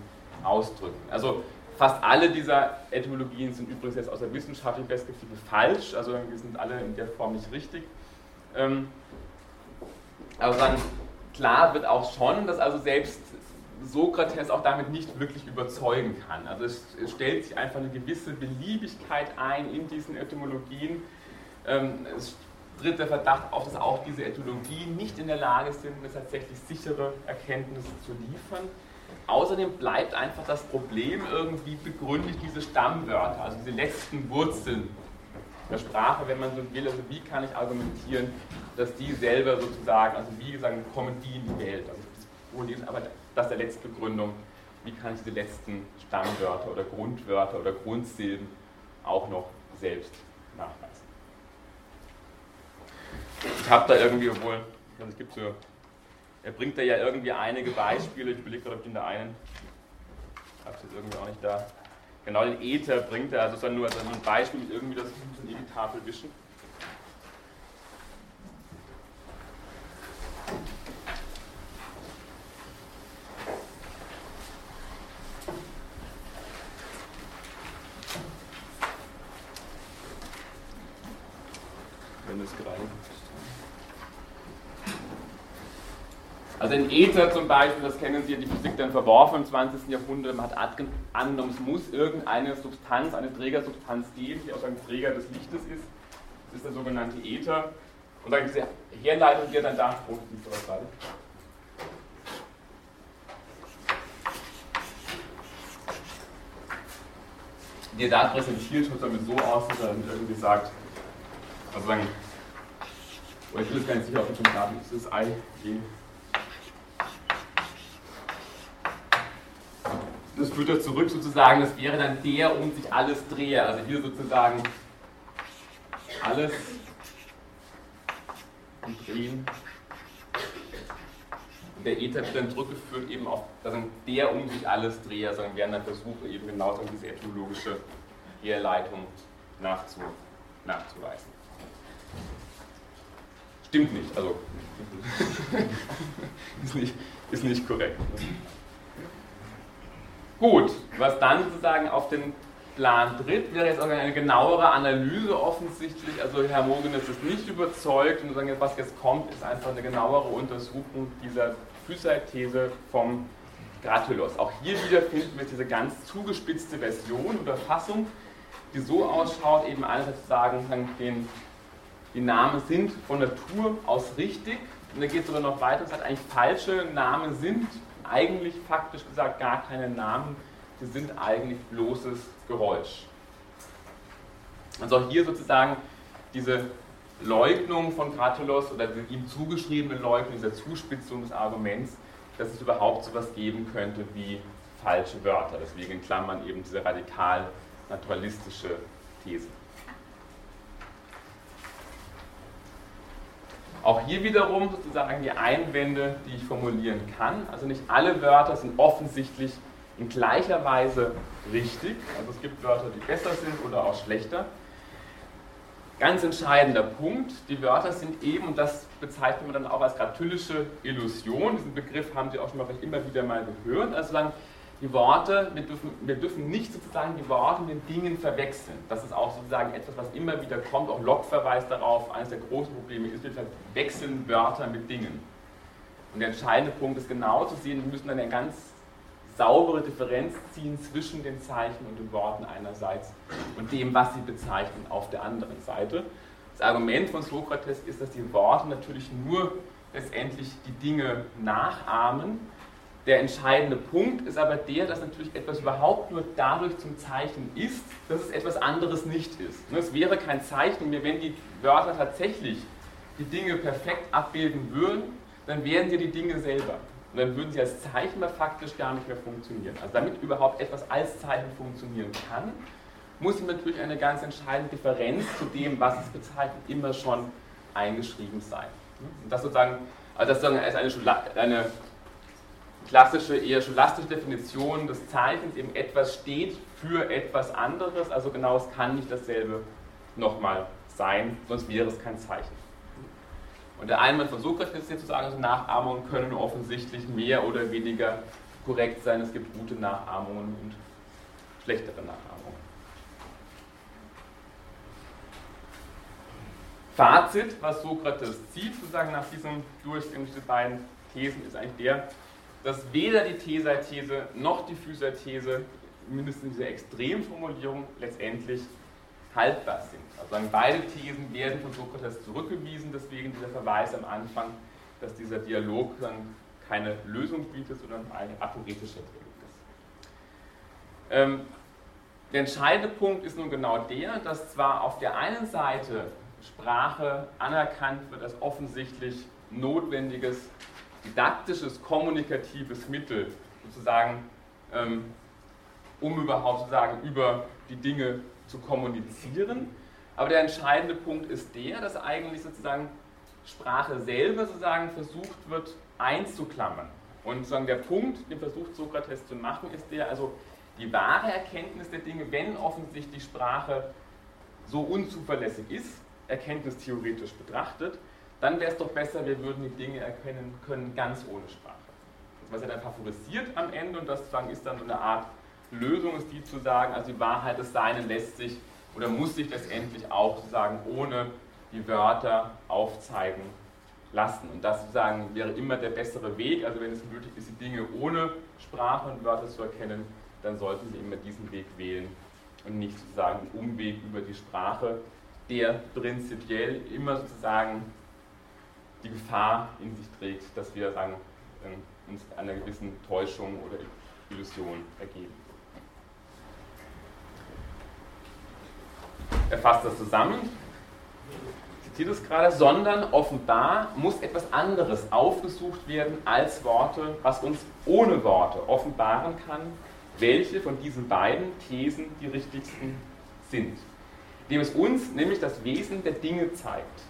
Ausdrücken. Also Fast alle dieser Etymologien sind übrigens jetzt aus der wissenschaftlichen Perspektive falsch, also die sind alle in der Form nicht richtig. Ähm, aber dann klar wird auch schon, dass also selbst Sokrates auch damit nicht wirklich überzeugen kann. Also es, stellt sich einfach eine gewisse Beliebigkeit ein in diesen Etymologien. Ähm, es tritt der Verdacht auf, dass auch diese Etymologien nicht in der Lage sind, eine tatsächlich sichere Erkenntnisse zu liefern. Außerdem bleibt einfach das Problem irgendwie begründet diese Stammwörter, also diese letzten Wurzeln der Sprache, wenn man so will. Also wie kann ich argumentieren, dass die selber sozusagen, also wie gesagt, kommen die in die Welt. Also aber das ist der letzte Begründung. Wie kann ich diese letzten Stammwörter oder Grundwörter oder Grundsilben auch noch selbst nachweisen? Ich habe da irgendwie wohl, also es gibt so er bringt da ja irgendwie einige Beispiele. Ich überlege gerade, ob ich in der einen. Ich habe es jetzt irgendwie auch nicht da. Genau den Ether bringt er, also ist nur also ein Beispiel mit irgendwie das die Tafel wischen. Wenn es gerade Also in Ether zum Beispiel, das kennen Sie, die Physik dann verworfen im 20. Jahrhundert, man hat angenommen, es muss irgendeine Substanz, eine Trägersubstanz geben, die auch ein Träger des Lichtes ist. Das ist der sogenannte Ether. Und dann diese Herleitung, die er dann da, oh, er da präsentiert, schaut damit so aus, dass er dann irgendwie sagt, also sagen, oh, ich bin jetzt gar nicht sicher, ob ich schon gerade, ist das I, G, das führt er zurück sozusagen, das wäre dann der um sich alles drehe. Also hier sozusagen alles und drehen Und der Ether wird dann zurückgeführt eben auf also der um sich alles dreht, also werden dann Versuche eben genau diese etymologische Herleitung nachzu, nachzuweisen. Stimmt nicht, also ist, nicht, ist nicht korrekt. Gut, was dann sozusagen auf den Plan tritt, wäre jetzt auch eine genauere Analyse offensichtlich. Also Herr Mogenes ist nicht überzeugt und was jetzt kommt, ist einfach eine genauere Untersuchung dieser Physite-These vom Gratulos. Auch hier wieder finden wir diese ganz zugespitzte Version oder Fassung, die so ausschaut, eben einerseits zu sagen, den, die Namen sind von Natur aus richtig. Und da geht es sogar noch weiter, es hat eigentlich falsche Namen sind eigentlich faktisch gesagt gar keine Namen, die sind eigentlich bloßes Geräusch. Also auch hier sozusagen diese Leugnung von Gratulos oder die ihm zugeschriebene Leugnung, dieser Zuspitzung des Arguments, dass es überhaupt so etwas geben könnte wie falsche Wörter. Deswegen in Klammern eben diese radikal naturalistische These. Auch hier wiederum sozusagen die Einwände, die ich formulieren kann. Also nicht alle Wörter sind offensichtlich in gleicher Weise richtig. Also es gibt Wörter, die besser sind oder auch schlechter. Ganz entscheidender Punkt, die Wörter sind eben, und das bezeichnet man dann auch als gratülische Illusion, diesen Begriff haben Sie auch schon mal vielleicht immer wieder mal gehört, also sagen, die Worte, wir dürfen, wir dürfen nicht sozusagen die Worte mit den Dingen verwechseln. Das ist auch sozusagen etwas, was immer wieder kommt, auch Locke verweist darauf, eines der großen Probleme ist, wir verwechseln Wörter mit Dingen. Und der entscheidende Punkt ist genau zu sehen, wir müssen dann eine ganz saubere Differenz ziehen zwischen den Zeichen und den Worten einerseits und dem, was sie bezeichnen, auf der anderen Seite. Das Argument von Sokrates ist, dass die Worte natürlich nur letztendlich die Dinge nachahmen. Der entscheidende Punkt ist aber der, dass natürlich etwas überhaupt nur dadurch zum Zeichen ist, dass es etwas anderes nicht ist. Es wäre kein Zeichen mehr, wenn die Wörter tatsächlich die Dinge perfekt abbilden würden, dann wären sie die Dinge selber. Und dann würden sie als Zeichen mal faktisch gar nicht mehr funktionieren. Also damit überhaupt etwas als Zeichen funktionieren kann, muss natürlich eine ganz entscheidende Differenz zu dem, was es bezeichnet, immer schon eingeschrieben sein. Und das sozusagen, also das sozusagen ist eine, eine klassische, eher scholastische Definition des Zeichens, eben etwas steht für etwas anderes, also genau, es kann nicht dasselbe nochmal sein, sonst wäre es kein Zeichen. Und der Einwand von Sokrates ist jetzt zu sagen, also Nachahmungen können offensichtlich mehr oder weniger korrekt sein. Es gibt gute Nachahmungen und schlechtere Nachahmungen. Fazit, was Sokrates zieht, sozusagen nach diesem Durchgang dieser beiden Thesen, ist eigentlich der, dass weder die These noch die Physer-These, mindestens in dieser Extremformulierung, letztendlich haltbar sind. Also beide Thesen werden von Sokrates zurückgewiesen, deswegen dieser Verweis am Anfang, dass dieser Dialog dann keine Lösung bietet, sondern ein aporetischer Dialog ist. Ähm, der entscheidende Punkt ist nun genau der, dass zwar auf der einen Seite Sprache anerkannt wird als offensichtlich notwendiges didaktisches, kommunikatives Mittel, sozusagen, ähm, um überhaupt sozusagen über die Dinge zu kommunizieren. Aber der entscheidende Punkt ist der, dass eigentlich sozusagen Sprache selber sozusagen versucht wird einzuklammern. Und sozusagen der Punkt, den versucht Sokrates zu machen, ist der, also die wahre Erkenntnis der Dinge, wenn offensichtlich Sprache so unzuverlässig ist, erkenntnistheoretisch betrachtet, dann wäre es doch besser, wir würden die Dinge erkennen können ganz ohne Sprache. Was er dann favorisiert am Ende, und das sozusagen ist dann so eine Art Lösung ist die zu sagen, also die Wahrheit des Seinen lässt sich oder muss sich letztendlich auch sozusagen ohne die Wörter aufzeigen lassen. Und das sozusagen wäre immer der bessere Weg. Also wenn es möglich ist, die Dinge ohne Sprache und Wörter zu erkennen, dann sollten Sie immer diesen Weg wählen und nicht sozusagen einen Umweg über die Sprache, der prinzipiell immer sozusagen die Gefahr in sich trägt, dass wir sagen, äh, uns einer gewissen Täuschung oder Illusion ergeben. Er fasst das zusammen, zitiert es gerade, sondern offenbar muss etwas anderes aufgesucht werden als Worte, was uns ohne Worte offenbaren kann, welche von diesen beiden Thesen die richtigsten sind. Indem es uns nämlich das Wesen der Dinge zeigt.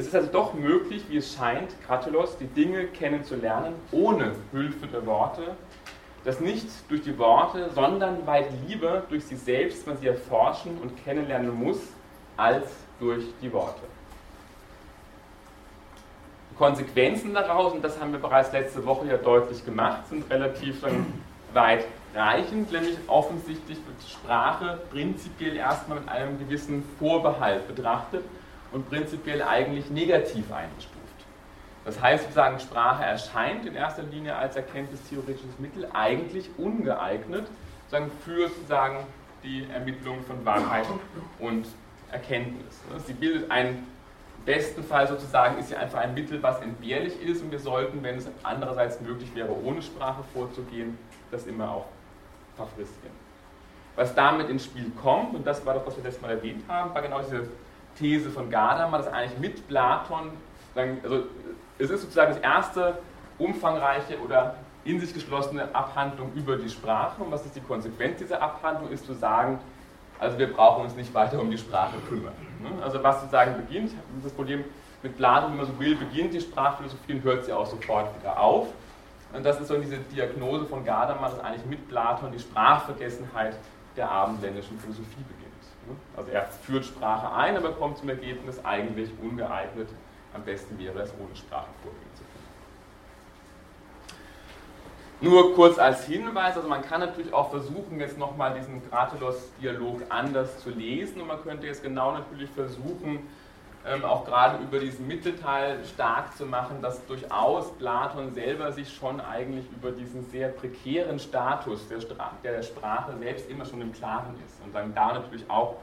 Es ist also doch möglich, wie es scheint, Kratelos, die Dinge kennenzulernen, ohne Hilfe der Worte, dass nicht durch die Worte, sondern weit lieber durch sie selbst man sie erforschen und kennenlernen muss, als durch die Worte. Die Konsequenzen daraus, und das haben wir bereits letzte Woche ja deutlich gemacht, sind relativ weit reichend, nämlich offensichtlich wird Sprache prinzipiell erstmal mit einem gewissen Vorbehalt betrachtet und prinzipiell eigentlich negativ eingestuft. Das heißt sozusagen, Sprache erscheint in erster Linie als erkenntnistheoretisches Mittel eigentlich ungeeignet sozusagen für sozusagen die Ermittlung von Wahrheit und Erkenntnis. Sie bildet einen besten Fall sozusagen, ist sie einfach ein Mittel, was entbehrlich ist und wir sollten, wenn es andererseits möglich wäre, ohne Sprache vorzugehen, das immer auch favorisieren. Was damit ins Spiel kommt, und das war das, was wir letztes Mal erwähnt haben, war genau diese These von Gadamer, dass eigentlich mit Platon, also es ist sozusagen das erste umfangreiche oder in sich geschlossene Abhandlung über die Sprache. Und was ist die Konsequenz dieser Abhandlung? Ist zu sagen, also wir brauchen uns nicht weiter um die Sprache kümmern. Ne? Also was sozusagen beginnt, das Problem mit Platon, wenn man so will, beginnt die Sprachphilosophie und hört sie auch sofort wieder auf. Und das ist so diese Diagnose von Gadamer, dass eigentlich mit Platon die Sprachvergessenheit der abendländischen Philosophie beginnt. Ne? Also er führt Sprache ein, aber kommt zum Ergebnis eigentlich ungeeignet. Am besten wäre es, ohne Sprache vorgehen zu können. Nur kurz als Hinweis, also man kann natürlich auch versuchen, jetzt nochmal diesen Gratelos-Dialog anders zu lesen und man könnte jetzt genau natürlich versuchen, ähm, auch gerade über diesen Mittelteil stark zu machen, dass durchaus Platon selber sich schon eigentlich über diesen sehr prekären Status der, der Sprache selbst immer schon im Klaren ist. Und dann da natürlich auch,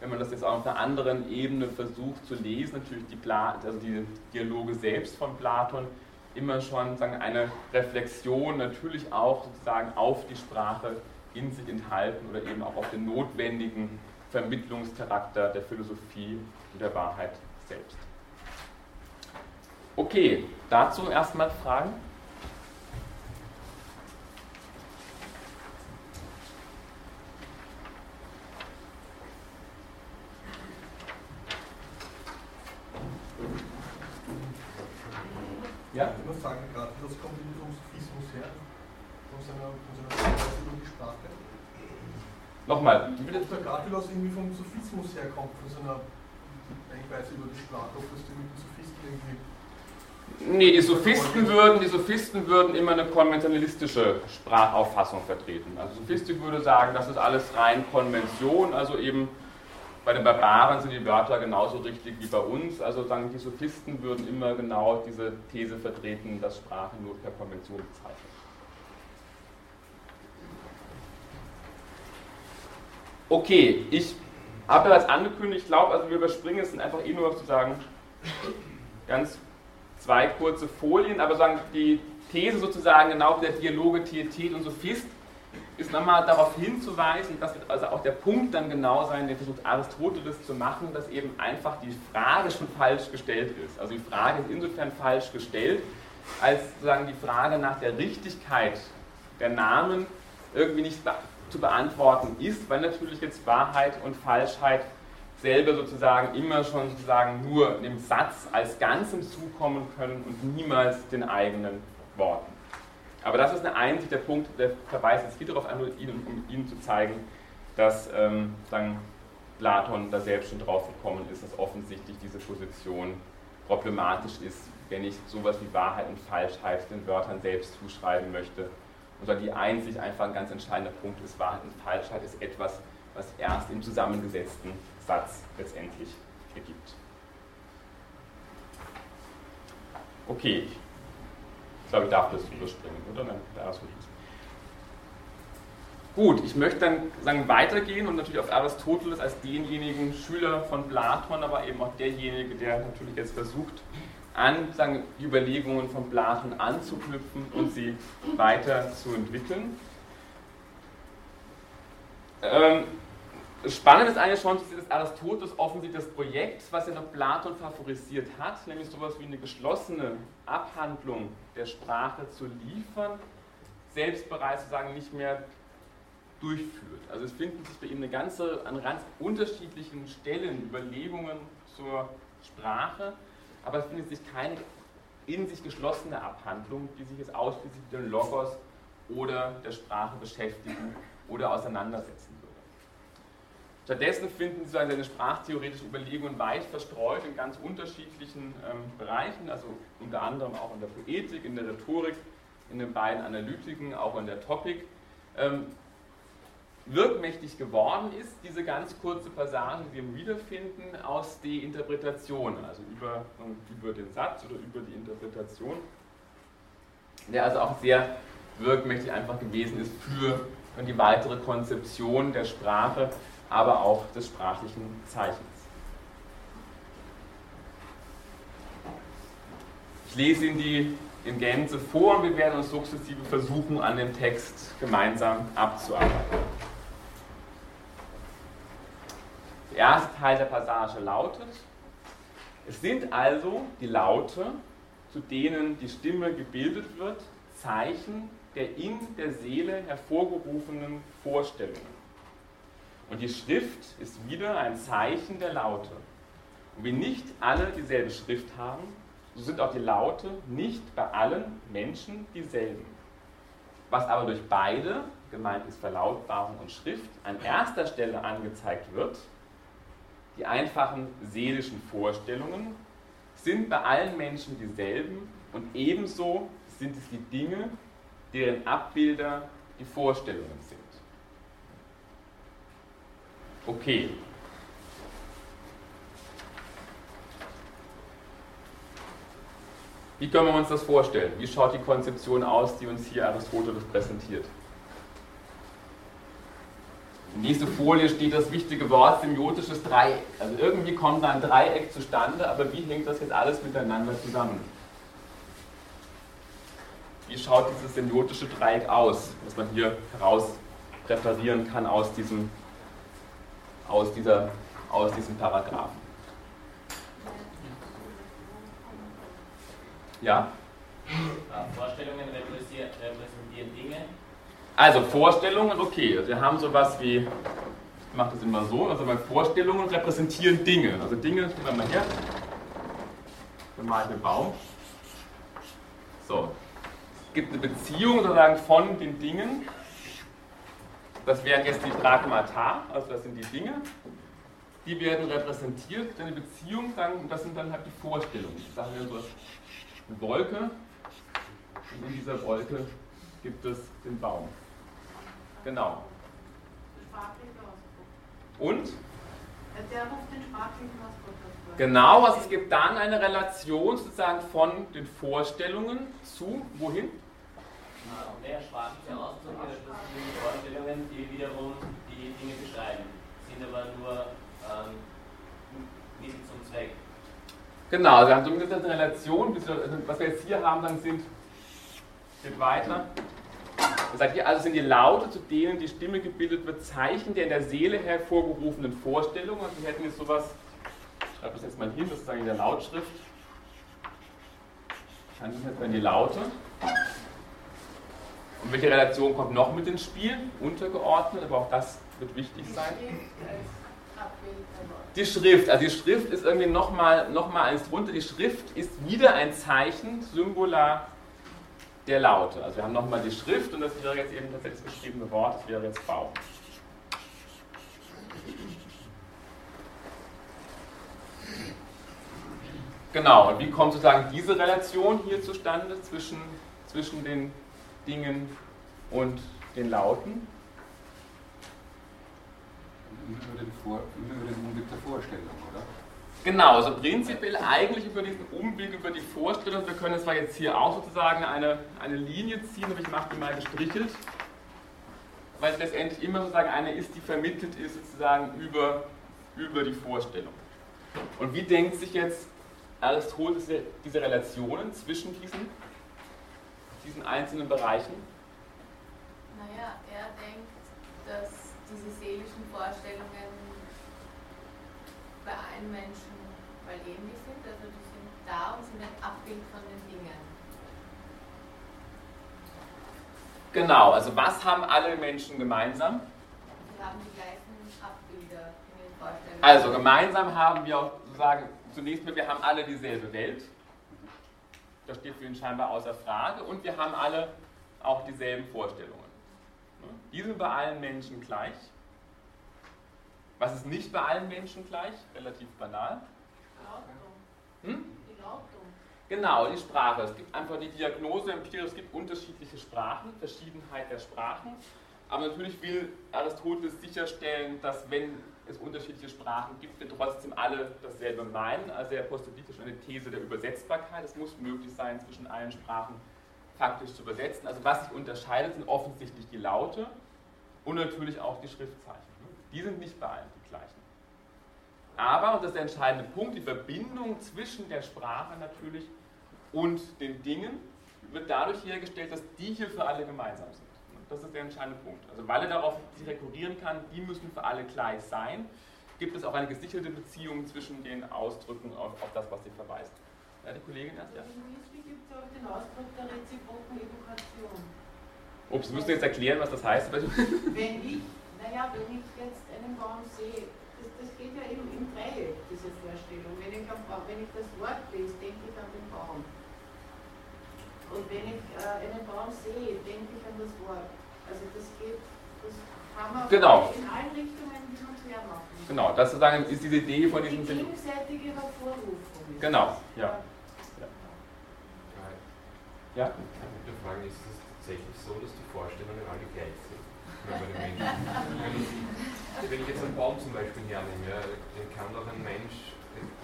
wenn man das jetzt auf einer anderen Ebene versucht zu lesen, natürlich die, Pla also die Dialoge selbst von Platon immer schon sagen, eine Reflexion natürlich auch sozusagen auf die Sprache in sich enthalten oder eben auch auf den notwendigen Vermittlungscharakter der Philosophie und der Wahrheit selbst. Okay, dazu erstmal Fragen? Ja? Ich muss sagen, gerade das kommt in unserem Sophismus her, von seiner, von seiner über die Sprache. Nochmal. Ob der Gratilos irgendwie vom Sophismus herkommt, von seiner Denkweise über die Sprache, ob das die mit den Sophisten irgendwie. Nee, die Sophisten, würden, die Sophisten würden immer eine konventionalistische Sprachauffassung vertreten. Also Sophistik würde sagen, das ist alles rein Konvention, also eben bei den Barbaren sind die Wörter genauso richtig wie bei uns. Also sagen die Sophisten würden immer genau diese These vertreten, dass Sprache nur per Konvention bezeichnet. Okay, ich habe bereits angekündigt, ich glaube, also wir überspringen es sind einfach eh nur sozusagen ganz zwei kurze Folien, aber sagen die These sozusagen genau der Dialoge Tietet und Sophist ist nochmal darauf hinzuweisen, dass also auch der Punkt dann genau sein, den versucht Aristoteles zu machen, dass eben einfach die Frage schon falsch gestellt ist. Also die Frage ist insofern falsch gestellt, als sozusagen die Frage nach der Richtigkeit der Namen irgendwie nicht zu beantworten ist, weil natürlich jetzt Wahrheit und Falschheit selber sozusagen immer schon sozusagen nur dem Satz als Ganzem zukommen können und niemals den eigenen Worten. Aber das ist eine einzig der Punkt, der verweist jetzt hier darauf an, um Ihnen zu zeigen, dass ähm, sagen, Platon da selbst schon drauf gekommen ist, dass offensichtlich diese Position problematisch ist, wenn ich sowas wie Wahrheit und Falschheit den Wörtern selbst zuschreiben möchte und die einzig einfach ein ganz entscheidender Punkt ist, Wahrheit und Falschheit ist etwas, was erst im zusammengesetzten Satz letztendlich ergibt. Okay, ich glaube, ich darf das überspringen, oder? Nein, Gut, ich möchte dann sagen, weitergehen und natürlich auf Aristoteles als denjenigen Schüler von Platon, aber eben auch derjenige, der natürlich jetzt versucht, an sagen, die Überlegungen von Platon anzuknüpfen und sie weiter zu entwickeln. Ähm, spannend ist eigentlich schon, dass Aristoteles offensichtlich das Projekt, was er noch Platon favorisiert hat, nämlich sowas wie eine geschlossene Abhandlung der Sprache zu liefern, selbst bereits sozusagen nicht mehr durchführt. Also es finden sich bei ihm eine ganze, an ganz unterschiedlichen Stellen Überlegungen zur Sprache aber es findet sich keine in sich geschlossene Abhandlung, die sich jetzt ausschließlich mit dem Logos oder der Sprache beschäftigen oder auseinandersetzen würde. Stattdessen finden Sie seine sprachtheoretischen Überlegungen weit verstreut in ganz unterschiedlichen ähm, Bereichen, also unter anderem auch in der Poetik, in der Rhetorik, in den beiden Analytiken, auch in der Topik. Ähm, wirkmächtig geworden ist, diese ganz kurze Passage, die wir wiederfinden, aus der Interpretation, also über, über den Satz oder über die Interpretation, der also auch sehr wirkmächtig einfach gewesen ist für die weitere Konzeption der Sprache, aber auch des sprachlichen Zeichens. Ich lese Ihnen die in Gänze vor und wir werden uns sukzessive versuchen, an dem Text gemeinsam abzuarbeiten. Der erste Teil der Passage lautet, es sind also die Laute, zu denen die Stimme gebildet wird, Zeichen der in der Seele hervorgerufenen Vorstellungen. Und die Schrift ist wieder ein Zeichen der Laute. Und wie nicht alle dieselbe Schrift haben, so sind auch die Laute nicht bei allen Menschen dieselben. Was aber durch beide, gemeint ist Verlautbarung und Schrift, an erster Stelle angezeigt wird, die einfachen seelischen Vorstellungen, sind bei allen Menschen dieselben und ebenso sind es die Dinge, deren Abbilder die Vorstellungen sind. Okay. Wie können wir uns das vorstellen? Wie schaut die Konzeption aus, die uns hier Aristoteles präsentiert? Nächste Folie steht das wichtige Wort semiotisches Dreieck. Also irgendwie kommt da ein Dreieck zustande, aber wie hängt das jetzt alles miteinander zusammen? Wie schaut dieses semiotische Dreieck aus, was man hier heraus präparieren kann aus diesem, aus dieser, aus diesem Paragraphen? Ja? Vorstellungen repräsentieren Dinge, also Vorstellungen, okay. Also wir haben sowas wie, ich mache das immer so, also bei Vorstellungen repräsentieren Dinge. Also Dinge, nehmen wir mal her. Wir malen den Baum. So. Es gibt eine Beziehung sozusagen von den Dingen. Das wären jetzt die Pragmata, also das sind die Dinge. Die werden repräsentiert, eine Beziehung, dann, das sind dann halt die Vorstellungen. Sagen wir so, eine Wolke. Und in dieser Wolke gibt es den Baum. Genau. Und? Der ruft den sprachlichen Ausdruck Genau, also es gibt dann eine Relation sozusagen von den Vorstellungen zu wohin? Der sprachliche Ausdruck das sind die Vorstellungen, die wiederum die Dinge beschreiben, sind aber nur ähm, Mittel zum Zweck. Genau, also wir haben zumindest eine Relation, was wir jetzt hier haben, dann sind, geht weiter, er sagt hier, also sind die Laute, zu denen die Stimme gebildet wird, Zeichen der in der Seele hervorgerufenen Vorstellungen. Also wir hätten jetzt sowas, ich schreibe das jetzt mal hin, das ist in der Lautschrift. Dann sind jetzt die Laute. Und welche Relation kommt noch mit ins Spiel? Untergeordnet, aber auch das wird wichtig sein. Die Schrift, also die Schrift ist irgendwie nochmal noch mal eins drunter. Die Schrift ist wieder ein Zeichen, Symbola der Laute. Also wir haben nochmal die Schrift und das wäre jetzt eben das geschriebene Wort, das wäre jetzt Baum. Genau, und wie kommt sozusagen diese Relation hier zustande zwischen, zwischen den Dingen und den Lauten? Über den, Vor über den Umblick der Vorstellung, oder? Genau, also prinzipiell eigentlich über diesen Umweg, über die Vorstellung. Wir können zwar jetzt hier auch sozusagen eine, eine Linie ziehen, aber ich mache die mal gestrichelt, weil es letztendlich immer sozusagen eine ist, die vermittelt ist sozusagen über, über die Vorstellung. Und wie denkt sich jetzt Aristoteles diese Relationen zwischen diesen, diesen einzelnen Bereichen? Naja, er denkt, dass diese seelischen Vorstellungen bei allen Menschen weil ähnlich sind, also die sind da und sind ein Abbild von den Dingen. Genau, also was haben alle Menschen gemeinsam? Sie haben die gleichen Abbilder in den Vorstellungen. Also gemeinsam haben wir auch sozusagen zunächst mal, wir haben alle dieselbe Welt. Das steht für ihn scheinbar außer Frage. Und wir haben alle auch dieselben Vorstellungen. Die sind bei allen Menschen gleich. Was ist nicht bei allen Menschen gleich? Relativ banal. Hm? Genau, die Sprache. Es gibt einfach die Diagnose empirisch, es gibt unterschiedliche Sprachen, Verschiedenheit der Sprachen. Aber natürlich will Aristoteles sicherstellen, dass wenn es unterschiedliche Sprachen gibt, wir trotzdem alle dasselbe meinen. Also er postuliert schon eine These der Übersetzbarkeit. Es muss möglich sein, zwischen allen Sprachen faktisch zu übersetzen. Also was sich unterscheidet, sind offensichtlich die Laute und natürlich auch die Schriftzeichen. Die sind nicht gleichen. Aber, und das ist der entscheidende Punkt, die Verbindung zwischen der Sprache natürlich und den Dingen wird dadurch hergestellt, dass die hier für alle gemeinsam sind. Das ist der entscheidende Punkt. Also weil er darauf sich rekurrieren kann, die müssen für alle gleich sein, gibt es auch eine gesicherte Beziehung zwischen den Ausdrücken auf, auf das, was sie verweist. Ja, die Kollegin erst, ja. Im Whisky gibt es auch den Ausdruck der reziproken Edukation. Ups, Sie müssen jetzt erklären, was das heißt. wenn ich, naja, wenn ich jetzt einen Baum sehe, das, geht ja eben im Dreieck, diese Vorstellung. Wenn ich, wenn ich das Wort lese, denke ich an den Baum. Und wenn ich äh, einen Baum sehe, denke ich an das Wort. Also das geht, das kann man genau. in allen Richtungen hin und her machen. Genau, das sozusagen ist diese Idee von diesem Die gegenseitige Hervorrufung. Genau, ja. Ja? Ich Frage, ist es tatsächlich so, dass die Vorstellungen alle gleich sind? Bei den Menschen? Wenn ich jetzt einen Baum zum Beispiel hernehme, ja, den kann doch ein Mensch,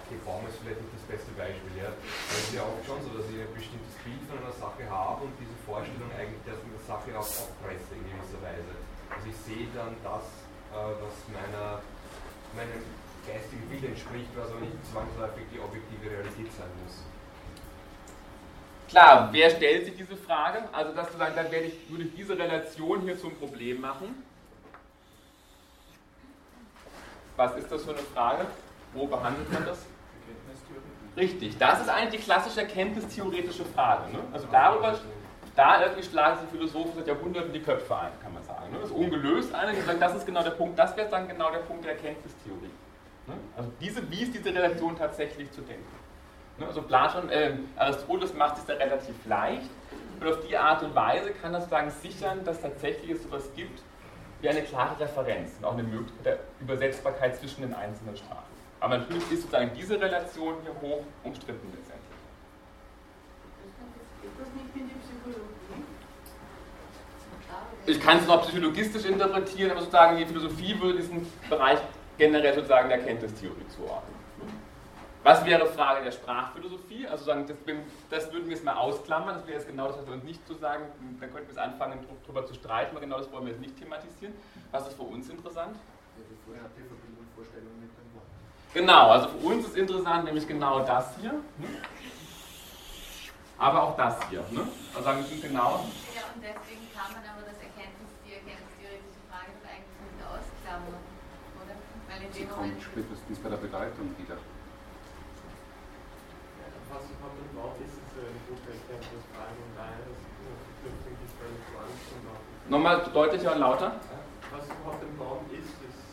okay, Baum ist vielleicht nicht das beste Beispiel, ja, aber es ja auch schon so, dass ich ein bestimmtes Bild von einer Sache habe und diese Vorstellung eigentlich der Sache auch aufpresse in gewisser Weise. Also ich sehe dann das, äh, was meiner, meinem geistigen Bild entspricht, was aber nicht zwangsläufig die objektive Realität sein muss. Klar, wer stellt sich diese Frage? Also das zu sagen, dann werde ich, würde ich diese Relation hier zum Problem machen. Was ist das für eine Frage? Wo behandelt man das? Richtig, das ist eigentlich die klassische erkenntnistheoretische Frage. Ne? Also darüber, da irgendwie schlagen sich Philosophen seit Jahrhunderten die Köpfe ein, kann man sagen. Ne? Das ist ungelöst. Sagen, das ist genau der Punkt, das wäre dann genau der Punkt der Erkenntnistheorie. Ne? Also diese, wie ist diese Relation tatsächlich zu denken? Ne? Also Platon, äh, Aristoteles macht es da relativ leicht und auf die Art und Weise kann das sagen sichern, dass tatsächlich es sowas gibt wie eine klare Referenz und auch eine Möglichkeit der Übersetzbarkeit zwischen den einzelnen Sprachen. Aber natürlich ist sozusagen diese Relation hier hoch umstritten letztendlich. Ist das nicht die Psychologie? Ich kann es noch psychologistisch interpretieren, aber sozusagen die Philosophie würde diesen Bereich generell sozusagen der Kenntnistheorie zuordnen. Was wäre Frage der Sprachphilosophie? Also sagen, das, das, würden wir jetzt mal ausklammern, das wäre jetzt genau das, was wir uns nicht zu sagen, dann könnten wir es anfangen, darüber zu streiten, aber genau das wollen wir jetzt nicht thematisieren. Was ist für uns interessant? Ja, vorher habt ihr Verbindung Vorstellung mit dem Wort. Genau, also für uns ist interessant nämlich genau das hier, ne? aber auch das hier. Ne? Also sagen wir genau. Ja, und deswegen kann man aber das Erkenntnis, die erkenntnistheoretische Frage doch eigentlich nicht ausklammern, oder? Weil in dem Moment. spätestens bei der Bedeutung wieder. Was überhaupt ein Wort ist, ist eine gute Erkenntnisfrage und daher ist die Verknüpfung die völlig woanders Nochmal deutlicher und lauter. Was überhaupt ein Baum ist, ist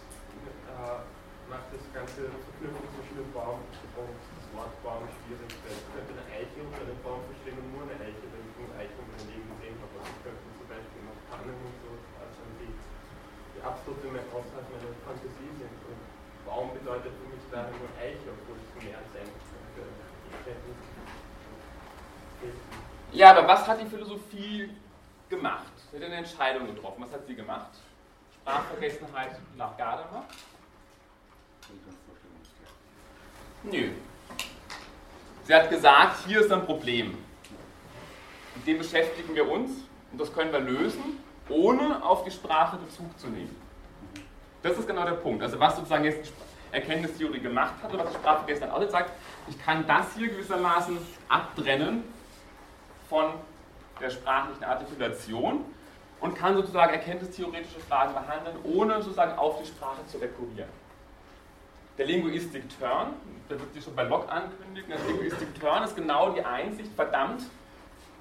äh, macht das ganze Verknüpfung zwischen dem Baum und das Wort Baum schwierig. Ich könnte eine Eiche unter einem Baum verstehen und nur eine Eiche, wenn ich eine Eiche in meinem Leben gesehen habe. Also ich könnte zum Beispiel noch Tannen und so, also die, die absolute Außerhalb meiner Fantasie sind. Und Baum bedeutet für mich daher nur Eiche, obwohl es mehr als ein ja, aber was hat die Philosophie gemacht? Sie hat eine Entscheidung getroffen. Was hat sie gemacht? Sprachvergessenheit nach Gadamer? Nö. Sie hat gesagt, hier ist ein Problem. Mit dem beschäftigen wir uns und das können wir lösen, ohne auf die Sprache Bezug zu nehmen. Das ist genau der Punkt. Also was sozusagen jetzt Erkenntnistheorie gemacht hat, oder was die Sprachvergessenheit auch sagt, ich kann das hier gewissermaßen abtrennen von der sprachlichen Artikulation und kann sozusagen erkenntnistheoretische Fragen behandeln, ohne sozusagen auf die Sprache zu rekurrieren. Der Linguistic Turn, der wird sich schon bei Locke ankündigen, der Linguistic Turn ist genau die Einsicht, verdammt,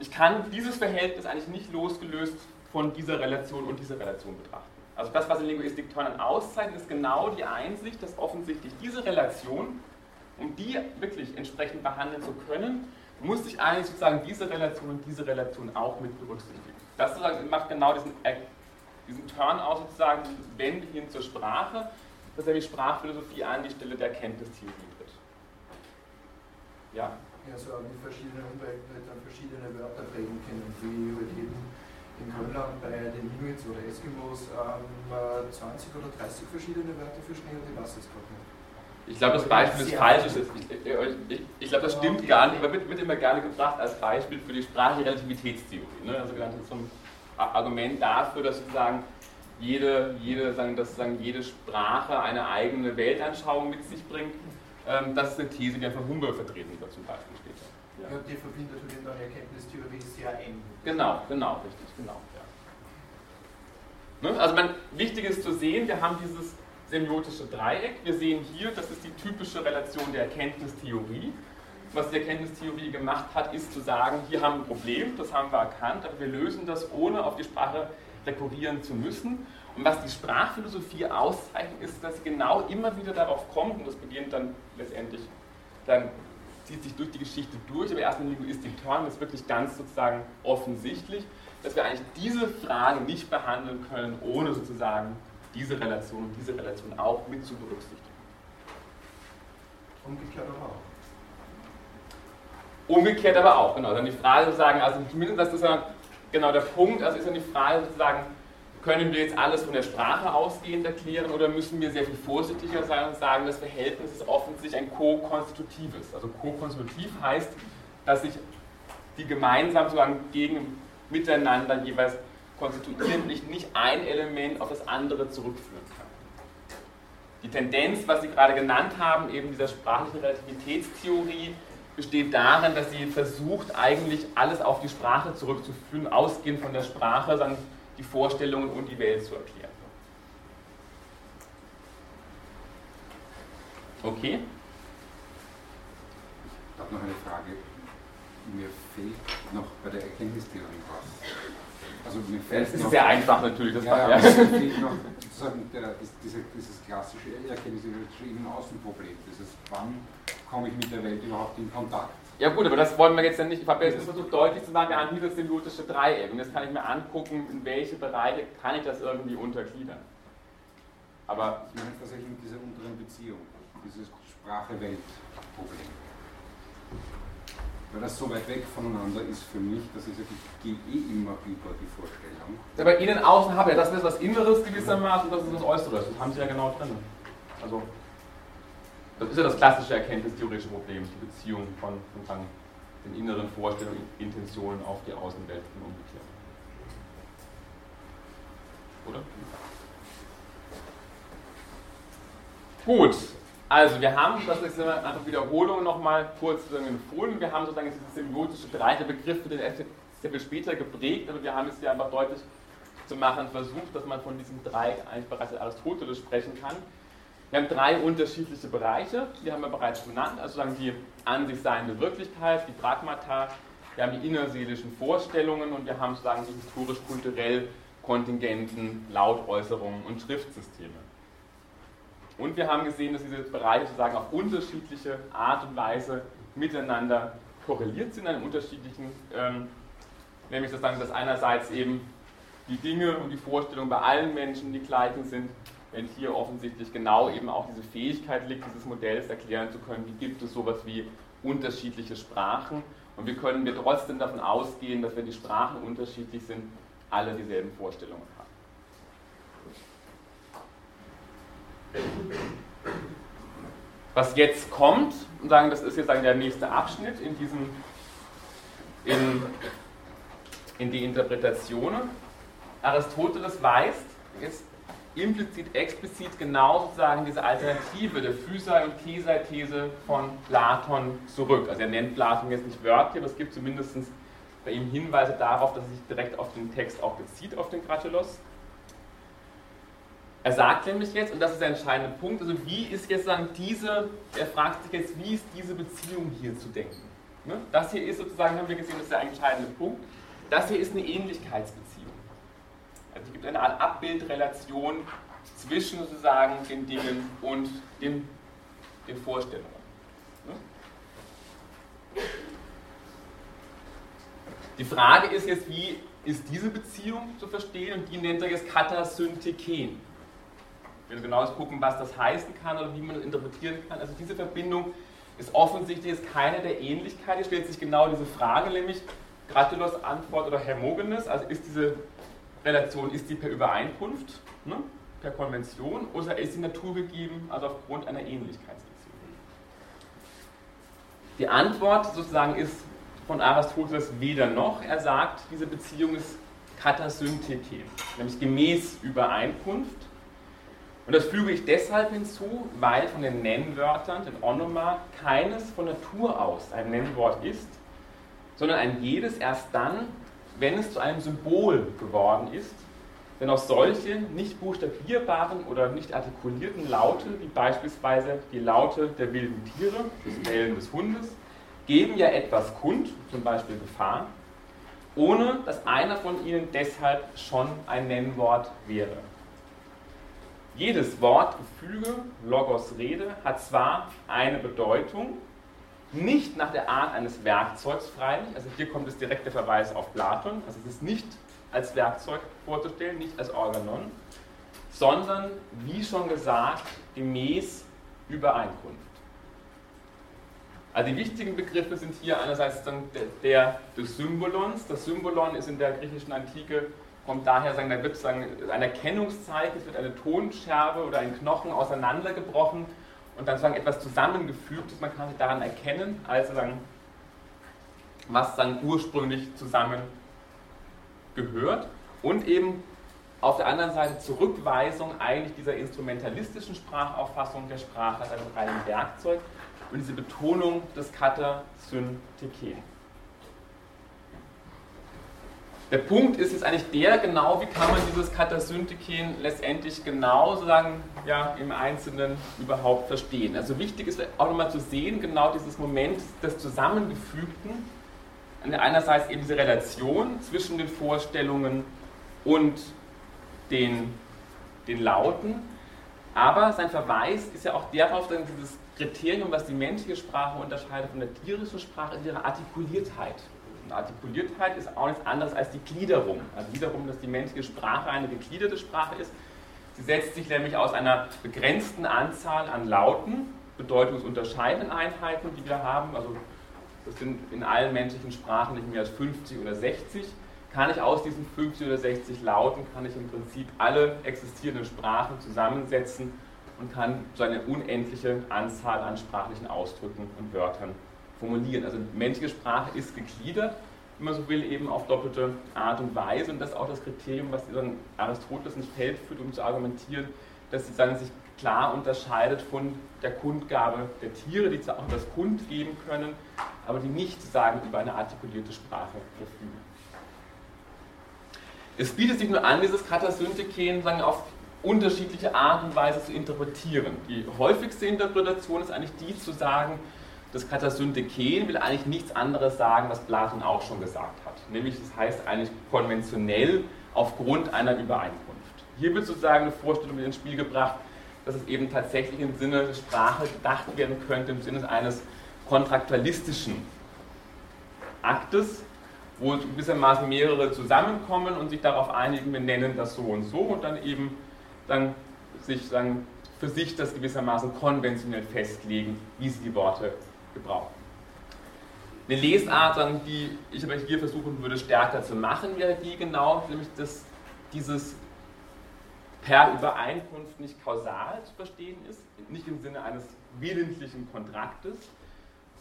ich kann dieses Verhältnis eigentlich nicht losgelöst von dieser Relation und dieser Relation betrachten. Also das, was in Linguistic Turn auszeichnet, ist genau die Einsicht, dass offensichtlich diese Relation um die wirklich entsprechend behandeln zu können, muss ich eigentlich sozusagen diese Relation und diese Relation auch mit berücksichtigen. Das macht genau diesen, diesen Turn aus, sozusagen, Wende hin zur Sprache, dass die Sprachphilosophie an die Stelle der Erkenntnistheorie tritt. Ja? Ja, so haben die verschiedenen dann verschiedene Wörter prägen können, wie halt eben in Grönland bei den Inuits oder Eskimos ähm, 20 oder 30 verschiedene Wörter für Schnee und ich weiß es. Ich glaube, das Beispiel ist falsch. Ich, ich, ich, glaube, das stimmt gar nicht, aber wird, wird, immer gerne gebracht als Beispiel für die sprachliche Relativitätstheorie. Ne? Also genannt zum Argument dafür, dass sozusagen jede, jede, sagen, dass sozusagen jede Sprache eine eigene Weltanschauung mit sich bringt. Ähm, das ist eine These, die von Humboldt vertreten wird zum Beispiel später. Ja. ja die verbindet in der Erkenntnistheorie sehr eng. Genau, genau, richtig, genau. Ja. Ne? Also man, wichtig ist zu sehen, wir haben dieses semiotische Dreieck. Wir sehen hier, das ist die typische Relation der Erkenntnistheorie. Was die Erkenntnistheorie gemacht hat, ist zu sagen, hier haben wir ein Problem, das haben wir erkannt, aber wir lösen das, ohne auf die Sprache rekurrieren zu müssen. Und was die Sprachphilosophie auszeichnet, ist, dass sie genau immer wieder darauf kommt, und das beginnt dann letztendlich, dann zieht sich durch die Geschichte durch, aber erst in Linguistik Turn ist wirklich ganz sozusagen offensichtlich, dass wir eigentlich diese Frage nicht behandeln können, ohne sozusagen diese Relation und diese Relation auch mit zu berücksichtigen. Umgekehrt aber auch. Umgekehrt aber auch, genau. Dann die Frage sozusagen, also zumindest das ist ja genau der Punkt, also ist dann die Frage sozusagen, können wir jetzt alles von der Sprache ausgehend erklären oder müssen wir sehr viel vorsichtiger sein und sagen, das Verhältnis ist offensichtlich ein ko-konstitutives. Also ko-konstitutiv heißt, dass sich die gemeinsam sozusagen gegen miteinander jeweils konstituieren und ich nicht ein Element auf das andere zurückführen kann. Die Tendenz, was Sie gerade genannt haben, eben dieser sprachlichen Relativitätstheorie, besteht darin, dass sie versucht, eigentlich alles auf die Sprache zurückzuführen, ausgehend von der Sprache, dann die Vorstellungen und die Welt zu erklären. Okay? Ich habe noch eine Frage. Mir fehlt noch bei der Erkenntnistheorie was. Also mir fällt das ist noch, sehr einfach natürlich. Das ja, ja, ja. noch sozusagen der, diese, dieses klassische erkenntnistheoretische Innen-Außen-Problem. Dieses, wann komme ich mit der Welt überhaupt in Kontakt? Ja gut, aber das wollen wir jetzt ja nicht. Ich habe jetzt versucht deutlich zu machen, wir haben das symbiotische Dreieck. Und jetzt kann ich mir angucken, in welche Bereiche kann ich das irgendwie untergliedern. Aber ich meine tatsächlich mit dieser unteren Beziehung, dieses Sprache-Welt-Problem. Weil das so weit weg voneinander ist für mich, dass ich sage, ich gehe eh immer über die Vorstellung. Ja, bei Ihnen außen habe ich ja, das ist was Inneres gewissermaßen das ist was Äußeres. Das haben Sie ja genau drin. Also das ist ja das klassische erkenntnistheoretische Problem, die Beziehung von, von den inneren Vorstellungen, Intentionen auf die Außenwelt und umgekehrt. Oder? Gut, also wir haben, das ist einfach Wiederholung nochmal kurz empfohlen, wir haben sozusagen dieses symbiotische breite Begriff für den sehr viel später geprägt, aber wir haben es hier einfach deutlich zu machen versucht, dass man von diesem Dreieck eigentlich bereits als Aristoteles sprechen kann. Wir haben drei unterschiedliche Bereiche, die haben wir bereits benannt, also sagen die an sich seiende Wirklichkeit, die Pragmata, wir haben die innerseelischen Vorstellungen und wir haben sozusagen die historisch-kulturell kontingenten Lautäußerungen und Schriftsysteme. Und wir haben gesehen, dass diese Bereiche sozusagen auf unterschiedliche Art und Weise miteinander korreliert sind, in einem unterschiedlichen, ähm, nämlich sozusagen, dass einerseits eben die Dinge und die Vorstellungen bei allen Menschen die gleichen sind wenn hier offensichtlich genau eben auch diese Fähigkeit liegt, dieses Modells erklären zu können, wie gibt es sowas wie unterschiedliche Sprachen und wie können wir trotzdem davon ausgehen, dass wenn die Sprachen unterschiedlich sind, alle dieselben Vorstellungen haben. Was jetzt kommt, und sagen, das ist jetzt sagen, der nächste Abschnitt in diesem in, in die Interpretationen. Aristoteles weist jetzt implizit, explizit genau sozusagen diese Alternative der Physei- und Kesei-These von Platon zurück. Also er nennt Platon jetzt nicht wörtlich, aber es gibt zumindest bei ihm Hinweise darauf, dass er sich direkt auf den Text auch bezieht, auf den Gratulos. Er sagt nämlich jetzt, und das ist der entscheidende Punkt, also wie ist jetzt sagen diese, er fragt sich jetzt, wie ist diese Beziehung hier zu denken? Ne? Das hier ist sozusagen, haben wir gesehen, das ist der entscheidende Punkt. Das hier ist eine Ähnlichkeitsbeziehung. Also es gibt eine Art Abbildrelation zwischen sozusagen den Dingen und den, den Vorstellungen. Ne? Die Frage ist jetzt, wie ist diese Beziehung zu verstehen? Und die nennt er jetzt Katasyntheken. Wir werden genau gucken, was das heißen kann oder wie man das interpretieren kann. Also diese Verbindung ist offensichtlich jetzt keine der Ähnlichkeit. Hier stellt sich genau diese Frage, nämlich Gratulos Antwort oder Hermogenes, also ist diese Relation, ist die per Übereinkunft, ne, per Konvention, oder ist sie naturgegeben, also aufgrund einer Ähnlichkeitsbeziehung? Die Antwort sozusagen ist von Aristoteles weder noch. Er sagt, diese Beziehung ist Katasyntheke, nämlich gemäß Übereinkunft. Und das füge ich deshalb hinzu, weil von den Nennwörtern, den Onoma, keines von Natur aus ein Nennwort ist, sondern ein jedes erst dann, wenn es zu einem Symbol geworden ist. Denn auch solche nicht buchstabierbaren oder nicht artikulierten Laute, wie beispielsweise die Laute der wilden Tiere, das Bellen des Hundes, geben ja etwas kund, zum Beispiel Gefahr, ohne dass einer von ihnen deshalb schon ein Nennwort wäre. Jedes Wort, Gefüge, Logos, Rede hat zwar eine Bedeutung, nicht nach der Art eines Werkzeugs freilich, also hier kommt es direkt der Verweis auf Platon, also es ist nicht als Werkzeug vorzustellen, nicht als Organon, sondern, wie schon gesagt, gemäß Übereinkunft. Also die wichtigen Begriffe sind hier einerseits dann der, der des Symbolons. Das Symbolon ist in der griechischen Antike kommt daher, sagen, da wird sagen, ein Erkennungszeichen, es wird eine Tonscherbe oder ein Knochen auseinandergebrochen und dann sagen, etwas zusammengefügt ist. Man kann sich daran erkennen, also sagen, was dann ursprünglich zusammen gehört. Und eben auf der anderen Seite Zurückweisung eigentlich dieser instrumentalistischen Sprachauffassung der Sprache als einem reinen Werkzeug und diese Betonung des Kata Synteken. Der Punkt ist jetzt eigentlich der, genau wie kann man dieses Katasynteken letztendlich genau sozusagen ja, im Einzelnen überhaupt verstehen. Also wichtig ist auch nochmal zu sehen, genau dieses Moment des Zusammengefügten, einerseits eben diese Relation zwischen den Vorstellungen und den, den Lauten, aber sein Verweis ist ja auch darauf, dass dieses Kriterium, was die menschliche Sprache unterscheidet von der tierischen Sprache, ist ihre Artikuliertheit. Artikuliertheit ist auch nichts anderes als die Gliederung. Also wiederum, dass die menschliche Sprache eine gegliederte Sprache ist. Sie setzt sich nämlich aus einer begrenzten Anzahl an Lauten, bedeutungsunterscheidenden Einheiten, die wir haben. Also das sind in allen menschlichen Sprachen nicht mehr als 50 oder 60. Kann ich aus diesen 50 oder 60 Lauten, kann ich im Prinzip alle existierenden Sprachen zusammensetzen und kann so eine unendliche Anzahl an sprachlichen Ausdrücken und Wörtern formulieren. Also menschliche Sprache ist gegliedert, wenn man so will, eben auf doppelte Art und Weise. Und das ist auch das Kriterium, was dann Aristoteles ins Feld führt, um zu argumentieren, dass sie sich klar unterscheidet von der Kundgabe der Tiere, die zwar auch das Kund geben können, aber die nicht sagen über eine artikulierte Sprache verfügen. Es bietet sich nur an, dieses Katasyntheken sagen, auf unterschiedliche Art und Weise zu interpretieren. Die häufigste Interpretation ist eigentlich die zu sagen, das Katasyntheken will eigentlich nichts anderes sagen, was Platon auch schon gesagt hat. Nämlich, das heißt eigentlich konventionell aufgrund einer Übereinkunft. Hier wird sozusagen eine Vorstellung ins Spiel gebracht, dass es eben tatsächlich im Sinne der Sprache gedacht werden könnte, im Sinne eines kontraktualistischen Aktes, wo gewissermaßen mehrere zusammenkommen und sich darauf einigen, wir nennen das so und so und dann eben dann sich dann für sich das gewissermaßen konventionell festlegen, wie sie die Worte gebrauchen. Eine Lesart, die ich aber hier versuchen würde stärker zu machen, wäre die genau, nämlich dass dieses per Übereinkunft nicht kausal zu verstehen ist, nicht im Sinne eines willentlichen Kontraktes,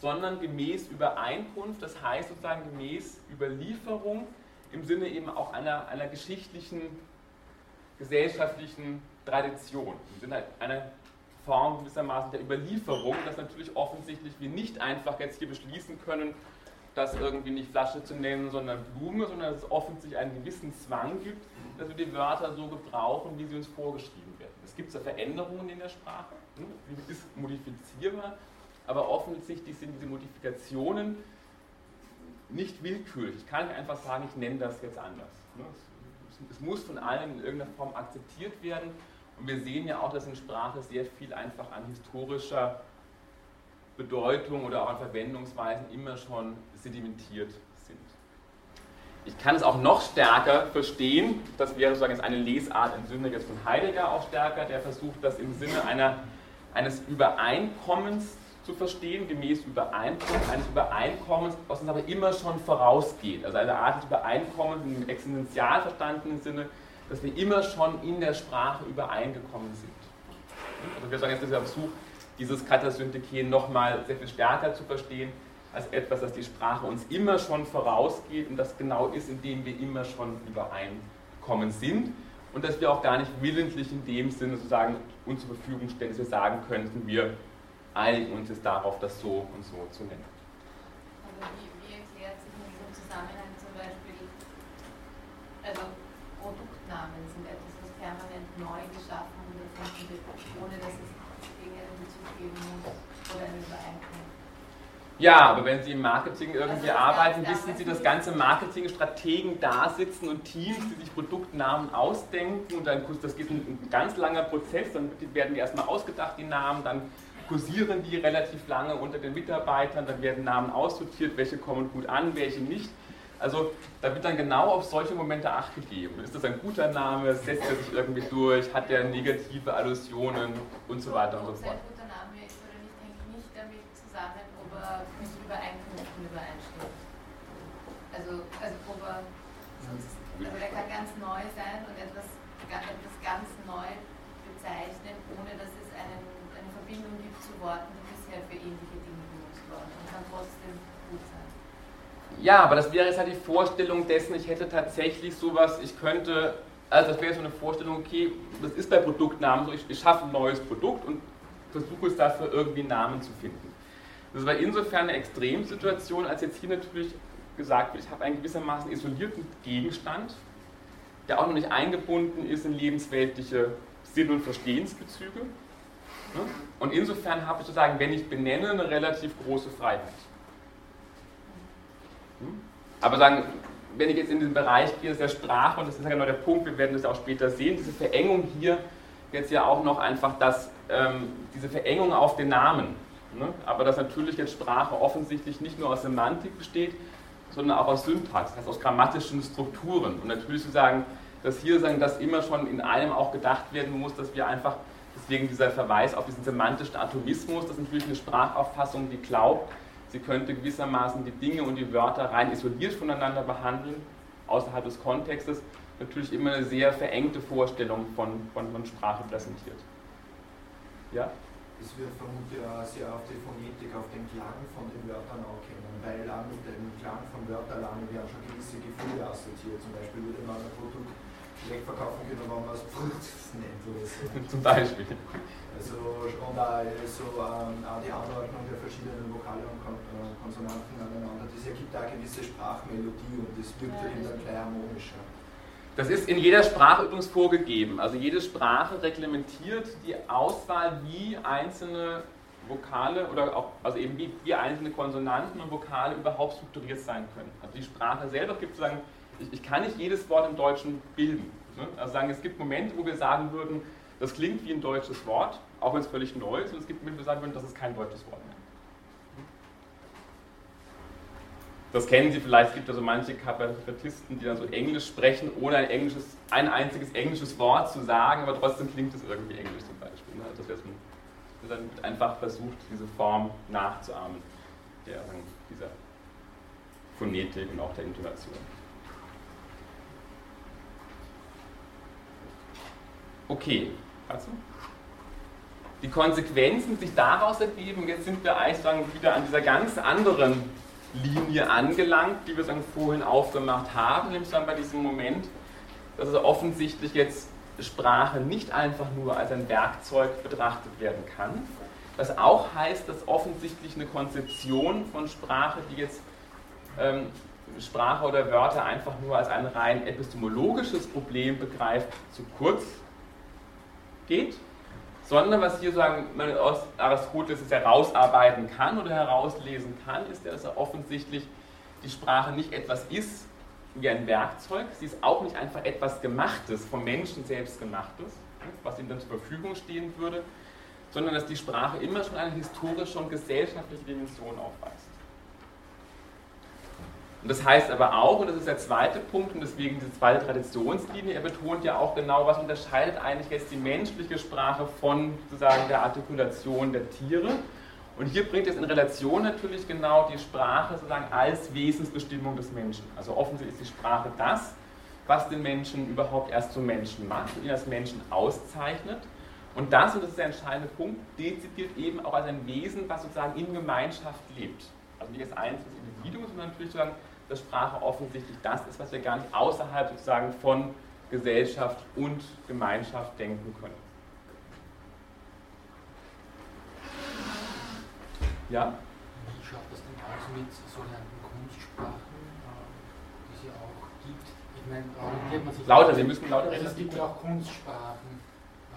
sondern gemäß Übereinkunft, das heißt sozusagen gemäß Überlieferung im Sinne eben auch einer, einer geschichtlichen, gesellschaftlichen Tradition, im Sinne einer Form gewissermaßen der Überlieferung, dass natürlich offensichtlich wir nicht einfach jetzt hier beschließen können, das irgendwie nicht Flasche zu nennen, sondern Blume, sondern dass es offensichtlich einen gewissen Zwang gibt, dass wir die Wörter so gebrauchen, wie sie uns vorgeschrieben werden. Es gibt ja Veränderungen in der Sprache, hm? sie ist modifizierbar, aber offensichtlich sind diese Modifikationen nicht willkürlich. Ich kann nicht einfach sagen, ich nenne das jetzt anders. Ne? Es muss von allen in irgendeiner Form akzeptiert werden und wir sehen ja auch, dass in Sprache sehr viel einfach an historischer Bedeutung oder auch an Verwendungsweisen immer schon sedimentiert sind. ich kann es auch noch stärker verstehen. Das wäre sozusagen jetzt eine Lesart im Sinne jetzt von Heidegger auch stärker, der versucht, das im Sinne einer, eines Übereinkommens zu verstehen, gemäß Übereinkunft, eines Übereinkommens, was uns aber immer schon vorausgeht. Also eine Art des Übereinkommens im existenzial verstandenen Sinne, dass wir immer schon in der Sprache übereingekommen sind. Also wir sagen jetzt, dass wir Versuch, dieses Katasyntheken nochmal sehr viel stärker zu verstehen, als etwas, das die Sprache uns immer schon vorausgeht und das genau ist, indem wir immer schon übereinkommen sind und dass wir auch gar nicht willentlich in dem Sinne sozusagen uns zur Verfügung stellen, dass wir sagen könnten, wir einigen uns jetzt darauf, das so und so zu nennen. Aber wie, wie erklärt sich in diesem Zusammenhang zum Beispiel, also Produktnamen sind etwas, was permanent neu geschaffen und erfunden wird, ohne dass es irgendeinen Bezug geben muss oder eine Übereinkunft. Ja, aber wenn Sie im Marketing irgendwie Also arbeiten, wissen Sie, dass ganze Marketingstrategen da sitzen und Teams, die sich Produktnamen ausdenken und dann das geht ein, ein ganz langer Prozess, dann werden die erstmal ausgedacht, die Namen, dann kursieren die relativ lange unter den Mitarbeitern, dann werden Namen aussortiert, welche kommen gut an, welche nicht. Also da wird dann genau auf solche Momente Acht gegeben. Ist das ein guter Name? Setzt er sich irgendwie durch? Hat er negative Allusionen und so weiter und so Ob fort? ein guter Name ist oder nicht, hängt nicht damit zusammen, ob er mit Übereinkünften übereinstimmt. Also, also ob er sonst, also der kann ganz neu sein und etwas, ga- etwas ganz neu bezeichnen, ohne dass es einen, eine Verbindung gibt zu Worten, die bisher für ähnliche Dinge benutzt wurden und kann trotzdem. Ja, aber das wäre jetzt halt die Vorstellung dessen, ich hätte tatsächlich sowas, ich könnte, also das wäre so eine Vorstellung, okay, das ist bei Produktnamen so, ich, ich schaffe ein neues Produkt und versuche es dafür irgendwie einen Namen zu finden. Das war insofern eine Extremsituation, als jetzt hier natürlich gesagt wird, ich habe einen gewissermaßen isolierten Gegenstand, der auch noch nicht eingebunden ist in lebensweltliche Sinn- und Verstehensbezüge. Ne? Und insofern habe ich sozusagen, wenn ich benenne, eine relativ große Freiheit. Hm? Aber sagen, wenn ich jetzt in den Bereich gehe, der Sprache, und das ist ja genau der Punkt, wir werden das ja auch später sehen, diese Verengung hier, jetzt ja auch noch einfach das, ähm, diese Verengung auf den Namen. Ne? Aber dass natürlich jetzt Sprache offensichtlich nicht nur aus Semantik besteht, sondern auch aus Syntax, das heißt aus grammatischen Strukturen. Und natürlich zu sagen, dass hier sagen, dass immer schon in einem auch gedacht werden muss, dass wir einfach, deswegen dieser Verweis auf diesen semantischen Atomismus, das ist natürlich eine Sprachauffassung, die glaubt, sie könnte gewissermaßen die Dinge und die Wörter rein isoliert voneinander behandeln, außerhalb des Kontextes, natürlich immer eine sehr verengte Vorstellung von, von, von Sprache präsentiert. Ja? Das wird vermutlich auch sehr auf die Phonetik, auf den Klang von den Wörtern auch kennen, weil auch mit dem Klang von Wörtern alleine werden schon gewisse Gefühle assoziiert. Zum Beispiel würde man ein Produkt schlecht verkaufen können, wenn man es Brutz nennt oder so. Zum Beispiel. Also, und auch, so, ähm, auch die Anordnung der verschiedenen Vokale und Kon äh, Konsonanten aneinander, das ergibt auch eine gewisse Sprachmelodie und das wirkt ja eben dann gleich harmonischer. Das ist in jeder Sprache übrigens vorgegeben. Also jede Sprache reglementiert die Auswahl, wie einzelne Vokale oder auch, also eben wie, wie einzelne Konsonanten und Vokale überhaupt strukturiert sein können. Also die Sprache selber gibt sagen, ich, ich kann nicht jedes Wort im Deutschen bilden. Ne? Also sagen, es gibt Momente, wo wir sagen würden, das klingt wie ein deutsches Wort, auch wenn es völlig neu ist, und es gibt Momente, wo wir sagen würden, das ist kein deutsches Wort mehr. Das kennen Sie vielleicht, es gibt ja so manche Kabarettisten, die dann so Englisch sprechen, ohne ein, englisches, ein einziges englisches Wort zu sagen, aber trotzdem klingt es irgendwie englisch zum Beispiel. Ne? Das wäre so ein, dann einfach versucht, diese Form nachzuahmen, der, dieser Phonetik und auch der Intonation. Okay, also die Konsequenzen, sich daraus ergeben, jetzt sind wir eigentlich wieder an dieser ganz anderen Linie angelangt, die wir sagen, vorhin aufgemacht haben, nämlich dann bei diesem Moment, dass es offensichtlich jetzt Sprache nicht einfach nur als ein Werkzeug betrachtet werden kann, was auch heißt, dass offensichtlich eine Konzeption von Sprache, die jetzt ähm, Sprache oder Wörter einfach nur als ein rein epistemologisches Problem begreift, zu kurz geht, sondern was hier sagen, man aus Aristoteles es herausarbeiten kann oder herauslesen kann, ist, dass er offensichtlich die Sprache nicht etwas ist wie ein Werkzeug, sie ist auch nicht einfach etwas Gemachtes, vom Menschen selbst Gemachtes, was ihm dann zur Verfügung stehen würde, sondern dass die Sprache immer schon eine historische und gesellschaftliche Dimension aufweist. Und das heißt aber auch, und das ist der zweite Punkt, und deswegen diese zweite Traditionslinie, er betont ja auch genau, was unterscheidet eigentlich jetzt die menschliche Sprache von sozusagen der Artikulation der Tiere. Und hier bringt es in Relation natürlich genau die Sprache sozusagen als Wesensbestimmung des Menschen. Also offensichtlich ist die Sprache das, was den Menschen überhaupt erst zum Menschen macht und ihn als Menschen auszeichnet. Und das, und das ist der entscheidende Punkt, dezidiert eben auch als ein Wesen, was sozusagen in Gemeinschaft lebt. Also nicht als einzelnes Individuum, sondern natürlich sozusagen dass Sprache offensichtlich das ist, was wir gar nicht außerhalb sozusagen von Gesellschaft und Gemeinschaft denken können. Ja? Wie schaut das denn aus mit sogenannten Kunstsprachen, äh, die es ja auch gibt? Ich meine, orientiert man sich. Lauter, Sie müssen lauter reden. Also es gibt ja auch Kunstsprachen,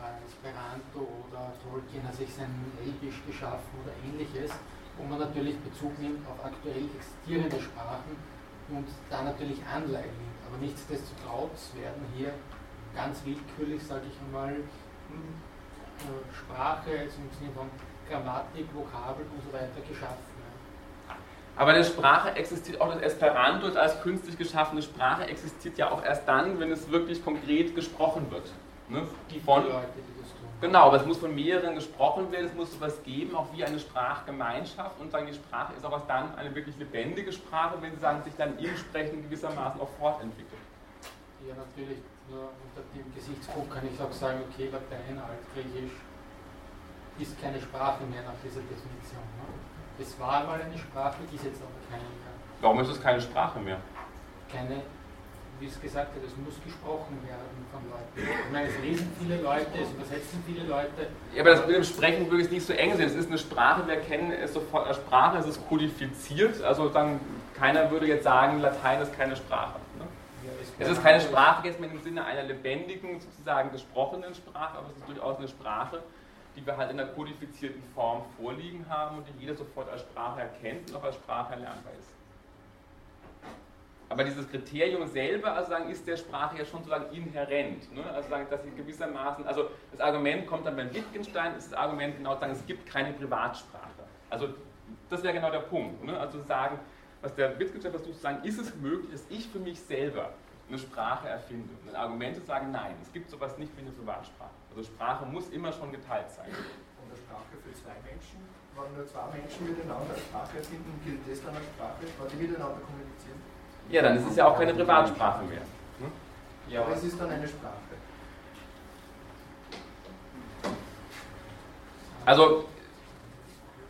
äh, Esperanto oder Tolkien hat sich sein Elbisch geschaffen oder ähnliches, wo man natürlich Bezug nimmt auf aktuell existierende Sprachen und da natürlich Anleihen. Aber nichtsdestotrotz werden hier ganz willkürlich, sage ich einmal, hm, äh, Sprache also im Sinne von Grammatik, Vokabeln und so weiter geschaffen. Aber eine Sprache existiert auch, das Esperanto als künstlich geschaffene Sprache existiert ja auch erst dann, wenn es wirklich konkret gesprochen wird. Ne? Die von, Leute, die Genau, aber es muss von mehreren gesprochen werden, es muss sowas geben, auch wie eine Sprachgemeinschaft und sagen, die Sprache ist auch dann eine wirklich lebendige Sprache, wenn Sie sagen, sich dann im Sprechen gewissermaßen auch fortentwickelt. Ja, natürlich, nur unter dem Gesichtspunkt kann ich auch sagen, okay, Latein, Altgriechisch ist keine Sprache mehr nach dieser Definition. Ne? Es war einmal eine Sprache, ist jetzt aber keine mehr. Warum ist es keine Sprache mehr? Keine wie es gesagt hat, es muss gesprochen werden von Leuten. Ich meine, es lesen viele Leute, es übersetzen viele Leute. Ja, aber das mit dem Sprechen würde ich nicht so eng sehen. Es ist eine Sprache, wir kennen es sofort als Sprache, es ist kodifiziert. Also dann, keiner würde jetzt sagen, Latein ist keine Sprache. Ne? Ja, es ist keine Sprache jetzt mit dem Sinne einer lebendigen, sozusagen gesprochenen Sprache, aber es ist durchaus eine Sprache, die wir halt in einer kodifizierten Form vorliegen haben und die jeder sofort als Sprache erkennt und auch als Sprache erlernbar ist. Aber dieses Kriterium selber, also sagen, ist der Sprache ja schon sozusagen inhärent. Ne? Also sagen, dass sie gewissermaßen, also das Argument kommt dann beim Wittgenstein, ist das Argument genau zu sagen, es gibt keine Privatsprache. Also das wäre genau der Punkt. Ne? Also sagen, was der Wittgenstein versucht zu sagen, ist es möglich, dass ich für mich selber eine Sprache erfinde? Und ein Argument zu sagen, nein, es gibt sowas nicht wie eine Privatsprache. Also Sprache muss immer schon geteilt sein. Und eine Sprache für zwei Menschen, wenn nur zwei Menschen miteinander Sprache erfinden, gilt das dann als Sprache, weil die miteinander kommunizieren? Ja, dann ist es ja auch keine Privatsprache mehr. Hm? Ja, aber es ist dann eine Sprache. Also,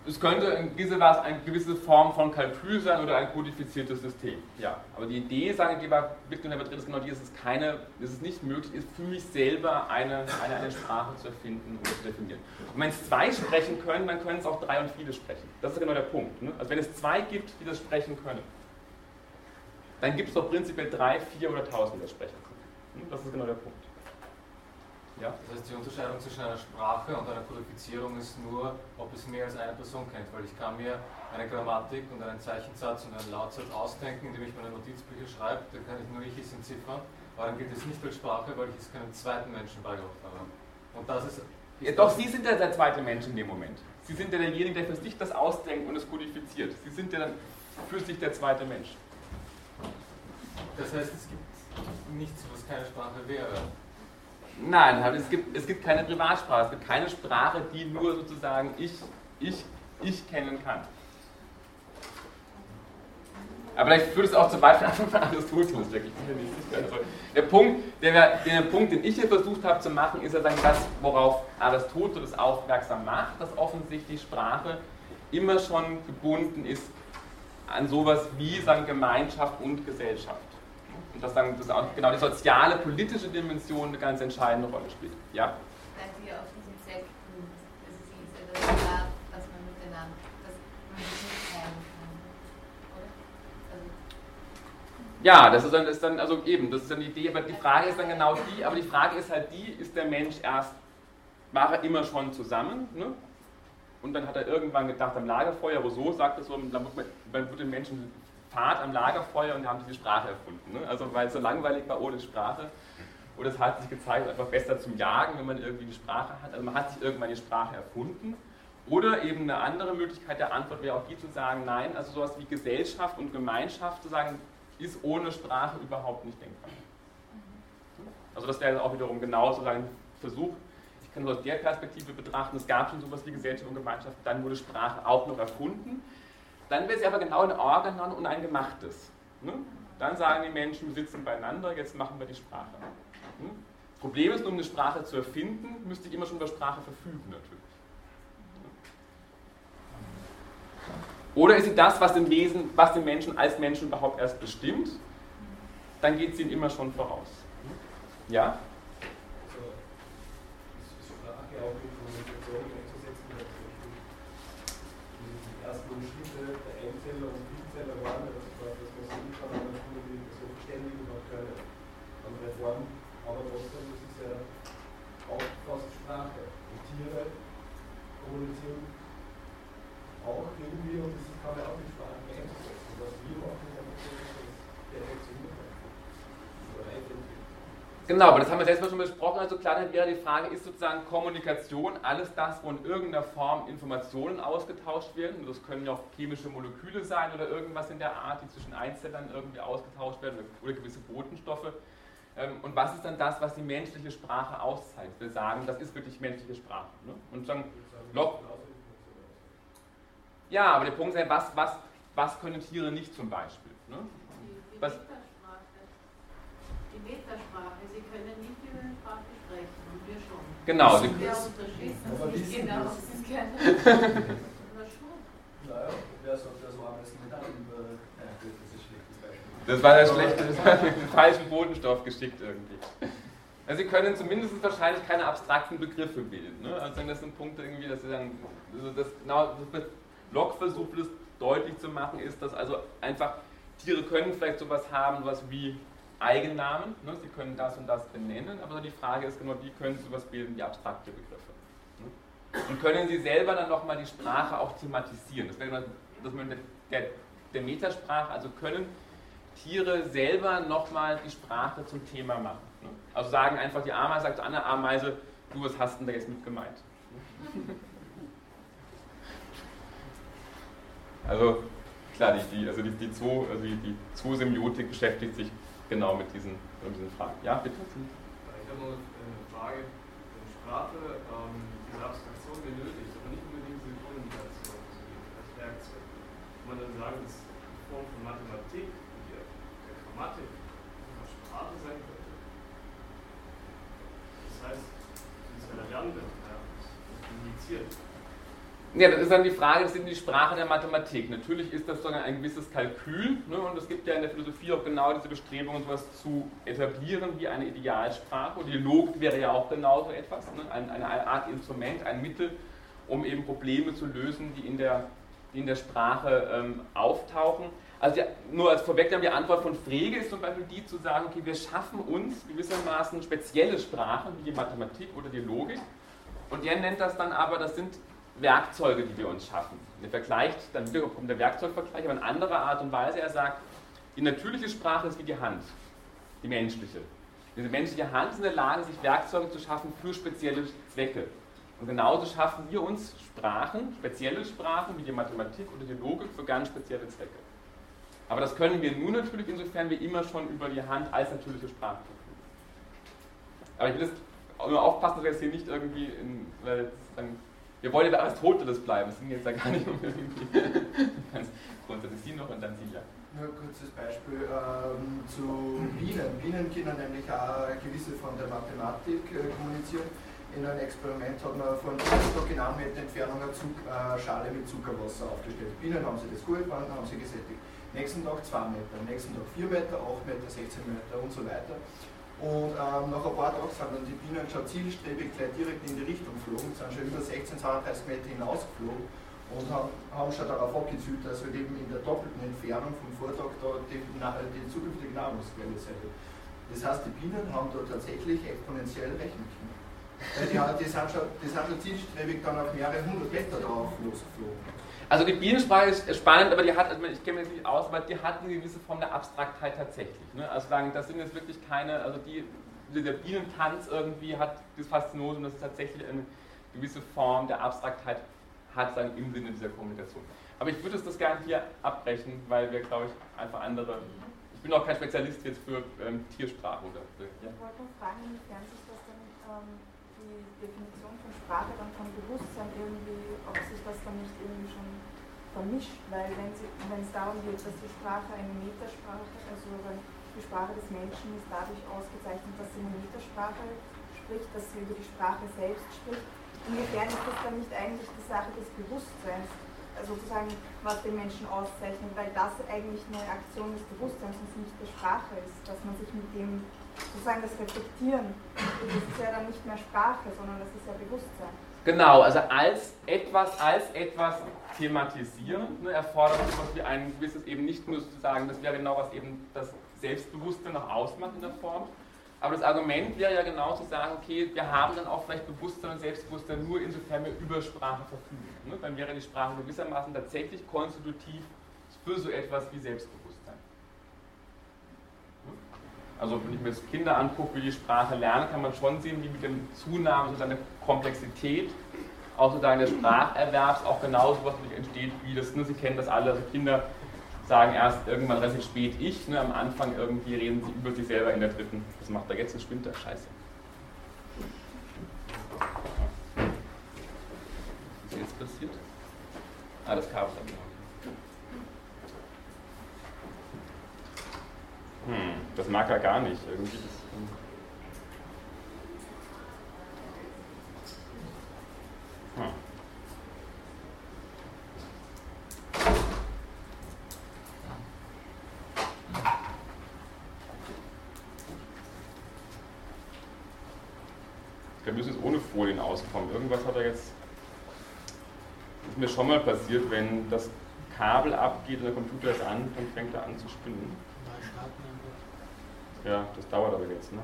es könnte in gewisser Weise eine gewisse Form von Kalkül sein oder ein kodifiziertes System. Ja, aber die Idee, sagen die bei Wittgenstein vertritt, ist genau die, es ist keine, es ist nicht möglich, ist für mich selber eine, eine, eine Sprache zu erfinden oder zu definieren. Und wenn es zwei sprechen können, dann können es auch drei und viele sprechen. Das ist genau der Punkt. Ne? Also wenn es zwei gibt, die das sprechen können, dann gibt es doch prinzipiell drei, vier oder tausend, das können. Hm, das ist genau der Punkt. Ja? Das heißt, die Unterscheidung zwischen einer Sprache und einer Kodifizierung ist nur, ob es mehr als eine Person kennt, weil ich kann mir eine Grammatik und einen Zeichensatz und einen Lautsatz ausdenken, indem ich meine Notizbücher schreibe, da kann ich nur ich es entziffern, aber dann gilt es nicht als Sprache, weil ich es keinem zweiten Menschen beigebracht habe. Und das ist... Ja, doch, Sie sind ja der zweite Mensch in dem Moment. Sie sind ja derjenige, der für sich das ausdenkt und es kodifiziert. Sie sind ja dann für sich der zweite Mensch. Das heißt, es gibt nichts, was keine Sprache wäre. Nein, es gibt, es gibt keine Privatsprache. Es gibt keine Sprache, die nur sozusagen ich, ich, ich kennen kann. Aber vielleicht führt es auch zum Beispiel von Aristoteles wirklich. Also der Punkt, der, den Punkt, den ich hier versucht habe zu machen, ist ja sagen, das, worauf Aristoteles aufmerksam macht, dass offensichtlich Sprache immer schon gebunden ist an sowas wie sagen, Gemeinschaft und Gesellschaft. Und dass dann dass auch genau die soziale, politische Dimension eine ganz entscheidende Rolle spielt. Ja? Auf diesen Sekten, das ist diese, das Rat, was man dass man sich nicht teilen kann. Oder? Also ja, das ist dann, ist dann, also eben, das ist dann die Idee, aber die Frage ist dann genau die, aber die Frage ist halt die, ist der Mensch erst, war er immer schon zusammen, ne? Und dann hat er irgendwann gedacht, am Lagerfeuer, wo so sagt es so, dann wird den Menschen Fahrt am Lagerfeuer und haben diese Sprache erfunden. Ne? Also weil es so langweilig war ohne Sprache. Oder es hat sich gezeigt, einfach besser zum Jagen, wenn man irgendwie eine Sprache hat. Also man hat sich irgendwann die Sprache erfunden. Oder eben eine andere Möglichkeit der Antwort wäre auch die zu sagen, nein, also sowas wie Gesellschaft und Gemeinschaft zu sagen, ist ohne Sprache überhaupt nicht denkbar. Also das wäre auch wiederum genau so ein Versuch, ich kann es aus der Perspektive betrachten, es gab schon sowas wie Gesellschaft und Gemeinschaft, dann wurde Sprache auch noch erfunden. Dann wäre sie aber genau ein Organon und ein gemachtes. Ne? Dann sagen die Menschen, wir sitzen beieinander, jetzt machen wir die Sprache. Ne? Problem ist, um eine Sprache zu erfinden, müsste ich immer schon über Sprache verfügen natürlich. Oder ist sie das, was den, Wesen, was den Menschen als Menschen überhaupt erst bestimmt? Dann geht sie ihm immer schon voraus. Ja? Also, ist Sprache auch in Kommunikation einzusetzen, weil zum Beispiel die ersten Schritte der Einzeller und Vielzeller waren, also quasi, dass man sehen kann, aber man kann die so verständigen und keine andere Form, aber trotzdem ist es ja auch fast Sprache. Und Tiere kommunizieren auch irgendwie, und das kann ja auch die Sprache einzusetzen. Was wir machen, ist einfach so, dass das direkt zu Genau, aber das haben wir Mal schon besprochen. Also klar, dann wäre die Frage, ist sozusagen Kommunikation alles das, wo in irgendeiner Form Informationen ausgetauscht werden? Das können ja auch chemische Moleküle sein oder irgendwas in der Art, die zwischen Einzellern irgendwie ausgetauscht werden oder gewisse Botenstoffe. Ähm, und was ist dann das, was die menschliche Sprache auszeichnet? Wir sagen, das ist wirklich menschliche Sprache. Ne? Und sagen, Log ja, aber der Punkt ist, was, was, was können Tiere nicht zum Beispiel? Ne? Was? Die Metasprache, sie können nicht über eine Sprache sprechen und wir schon. Genau. Sie der Unterschied, das ist genau, sie können. Aber schon. Naja, wer sagt, das war am besten mit einem, das ist ein schlechtes Beispiel. Das war der schlechte, das falschen Bodenstoff geschickt irgendwie. Also sie können zumindest wahrscheinlich keine abstrakten Begriffe bilden. Ne? Also das sind Punkte irgendwie, dass sie sagen, also das genau das Locke versucht es deutlich zu machen, ist, dass also einfach Tiere können vielleicht sowas haben, sowas wie Eigennamen, ne? sie können das und das benennen, aber die Frage ist genau, wie können sie sowas bilden wie abstrakte Begriffe. Ne? Und können sie selber dann nochmal die Sprache auch thematisieren. Das wäre genau das der, der Metasprache, also können Tiere selber nochmal die Sprache zum Thema machen. Ne? Also sagen einfach, die Ameise sagt zu einer Ameise, du, was hast denn da jetzt mit gemeint? Also klar, die, die, also die, die, Zoo, also die, die Zoosemiotik beschäftigt sich genau mit diesen, mit diesen Fragen. Ja, bitte? Ich habe noch eine Frage. Sprache, ähm, diese Abstraktion benötigt, aber nicht unbedingt diese Kommunikation als Werkzeug. Kann man dann sagen, dass die Form von Mathematik, der, der Grammatik, eine Sprache sein könnte? Das heißt, dieses Variante, ja, das kommuniziert. Ja, das ist dann die Frage, das sind die Sprache der Mathematik. Natürlich ist das sogar ein gewisses Kalkül ne, und es gibt ja in der Philosophie auch genau diese Bestrebungen, sowas zu etablieren wie eine Idealsprache. Und die Logik wäre ja auch genauso etwas, ne, eine, eine, Art Instrument, ein Mittel, um eben Probleme zu lösen, die in der, die in der Sprache ähm, auftauchen. Also die, nur als Vorwegnahmen, die Antwort von Frege ist zum Beispiel die zu sagen, okay, wir schaffen uns gewissermaßen spezielle Sprachen wie die Mathematik oder die Logik. Und er nennt das dann aber, das sind Werkzeuge, die wir uns schaffen. Er vergleicht, dann kommt der Werkzeugvergleich, aber in anderer Art und Weise. Er sagt, die natürliche Sprache ist wie die Hand, die menschliche. Diese menschliche Hand ist in der Lage, sich Werkzeuge zu schaffen für spezielle Zwecke. Und genauso schaffen wir uns Sprachen, spezielle Sprachen wie die Mathematik oder die Logik für ganz spezielle Zwecke. Aber das können wir nur natürlich, insofern wir immer schon über die Hand als natürliche Sprache verfügen. Aber ich will jetzt nur aufpassen, dass wir jetzt hier nicht irgendwie, in, weil wir wollen ja bei Aristoteles bleiben, es ging jetzt da gar nicht um irgendwie ganz grundsätzlich Sie noch und dann Sie ja. Nur ein kurzes Beispiel ähm, zu Bienen. Bienen können nämlich auch gewisse von der Mathematik äh, kommunizieren. In einem Experiment hat man von Tag in einem Meter Entfernung eine Zug, äh, Schale mit Zuckerwasser aufgestellt. Bienen haben sie das gut gefunden, haben sie gesättigt. Nächsten Tag 2 Meter, nächsten Tag 4 Meter, 8 Meter, 16 Meter und so weiter. Und ähm, nach ein paar Tagen sind dann die Bienen schon zielstrebig gleich direkt in die Richtung geflogen, sind schon über 16, 32 Meter hinausgeflogen und haben, schon darauf abgezielt, dass wir eben in der doppelten Entfernung vom Vortag da die, die zukünftige Nahrungsquelle sein. Das heißt, die Bienen haben da tatsächlich exponentiell rechnen können. Die, die, sind schon, die sind schon zielstrebig dann auf mehrere hundert Meter drauf losgeflogen. Also die Bienensprache ist spannend, aber die hat, also ich kenne mich nicht aus, aber die hat eine gewisse Form der Abstraktheit tatsächlich. Ne? Also sagen, das sind jetzt wirklich keine, also die, der Bienentanz irgendwie hat das Faszinosum, dass es tatsächlich eine gewisse Form der Abstraktheit hat dann im Sinne dieser Kommunikation. Aber ich würde es das gerne hier abbrechen, weil wir, glaube ich, einfach andere. Ich bin auch kein Spezialist jetzt für ähm, Tiersprache oder. Ja. Ich wollte noch fragen, inwiefern sich das dann ähm, die Definition von Sprache dann von Bewusstsein irgendwie, ob sich das dann nicht irgendwie vermischt, weil wenn, es darum geht, dass die Sprache eine Metasprache, also die Sprache des Menschen ist dadurch ausgezeichnet, dass sie eine Metasprache spricht, dass sie über die Sprache selbst spricht, inwiefern ist das dann nicht eigentlich die Sache des Bewusstseins, sozusagen, was den Menschen auszeichnet, weil das eigentlich eine Aktion des Bewusstseins und nicht der Sprache ist, dass man sich mit dem, sozusagen das Reflektieren, das ist ja dann nicht mehr Sprache, sondern das ist ja Bewusstsein. Genau, also als etwas, als etwas thematisieren, ne, erfordert sowas wie ein gewisses eben nicht nur sozusagen, das wäre genau was eben das Selbstbewusstsein noch ausmacht in der Form, aber das Argument wäre ja genau zu sagen, okay, wir haben dann auch vielleicht Bewusstsein und Selbstbewusstsein nur insofern wir über Sprache verfügen. Ne? Dann wäre die Sprache gewissermaßen tatsächlich konstitutiv für so etwas wie Selbstbewusstsein. Also wenn ich mir jetzt Kinder angucke, wie die Sprache lernen, kann man schon sehen, wie mit dem Zunahmen sozusagen der Komplexität auch sozusagen des Spracherwerbs auch genauso was entsteht, wie das, ne, Sie kennen das alle, also Kinder sagen erst irgendwann relativ spät ich, ne, am Anfang irgendwie reden sie über sich selber in der dritten. Was macht er jetzt? Ein Spinter? Scheiße. Was ist jetzt passiert? Ah, das Kabel hat hm, das mag er gar nicht. Irgendwie das, hm. der müsste jetzt ohne Folien auskommen. Irgendwas hat er jetzt. Ist mir schon mal passiert, wenn das Kabel abgeht und der Computer ist an, dann fängt er an zu spinnen. Ja, das dauert aber jetzt, ne?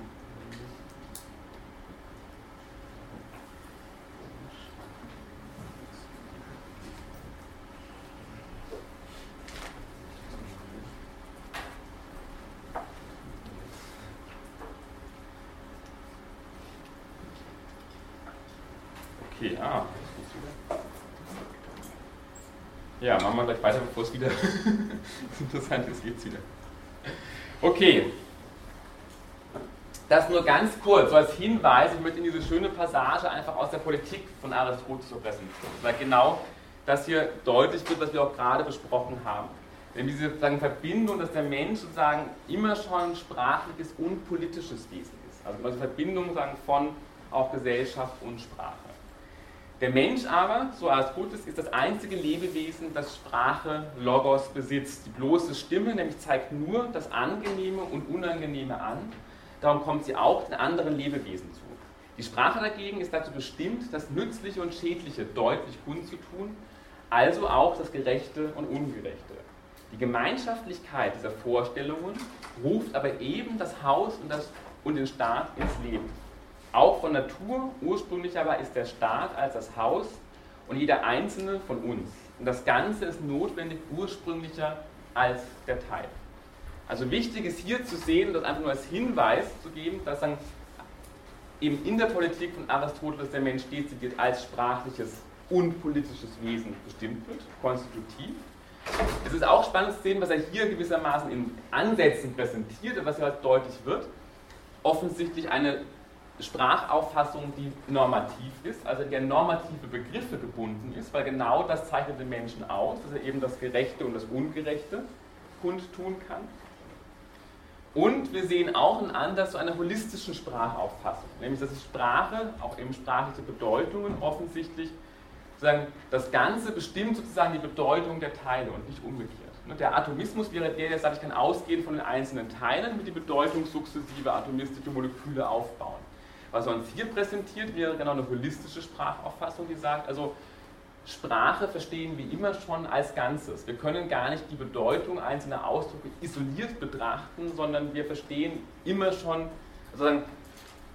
Okay, ah. Ja, machen wir gleich weiter, bevor es wieder interessant ist, geht's wieder. Okay. Das nur ganz kurz, so als Hinweis, ich möchte in diese schöne Passage einfach aus der Politik von Aristoteles präsentieren, weil genau das hier deutlich wird, was wir auch gerade besprochen haben. Denn diese sozusagen Verbindung, dass der Mensch sozusagen immer schon sprachliches und politisches Wesen ist. Also eine Verbindung sagen, von auch Gesellschaft und Sprache. Der Mensch aber, so Aristoteles, ist das einzige Lebewesen, das Sprache Logos besitzt. Die bloße Stimme nämlich zeigt nur das Angenehme und Unangenehme an. Darum kommt sie auch den anderen Lebewesen zu. Die Sprache dagegen ist dazu bestimmt, das Nützliche und Schädliche deutlich kundzutun, also auch das Gerechte und Ungerechte. Die Gemeinschaftlichkeit dieser Vorstellungen ruft aber eben das Haus und, das, und den Staat ins Leben. Auch von Natur ursprünglich aber ist der Staat als das Haus und jeder einzelne von uns. Und das Ganze ist notwendig ursprünglicher als der Teil. Also wichtig ist hier zu sehen, das einfach nur als Hinweis zu geben, dass dann eben in der Politik von Aristoteles der Mensch dezidiert als sprachliches und politisches Wesen bestimmt wird, konstitutiv. Es ist auch spannend zu sehen, was er hier gewissermaßen in Ansätzen präsentiert und was ja deutlich wird. Offensichtlich eine Sprachauffassung, die normativ ist, also an normative Begriffe gebunden ist, weil genau das zeichnet den Menschen aus, dass er eben das Gerechte und das Ungerechte kundtun kann. Und wir sehen auch einen Ansatz zu einer holistischen Sprachauffassung, nämlich dass Sprache, auch eben sprachliche Bedeutungen offensichtlich, sozusagen das Ganze bestimmt sozusagen die Bedeutung der Teile und nicht umgekehrt. Der Atomismus wäre der, der sagt, ich kann ausgehen von den einzelnen Teilen mit die Bedeutung sukzessive atomistische Moleküle aufbauen. Was uns hier präsentiert, wäre genau eine holistische Sprachauffassung, die sagt, also Sprache verstehen wir immer schon als Ganzes. Wir können gar nicht die Bedeutung einzelner Ausdrücke isoliert betrachten, sondern wir verstehen immer schon, also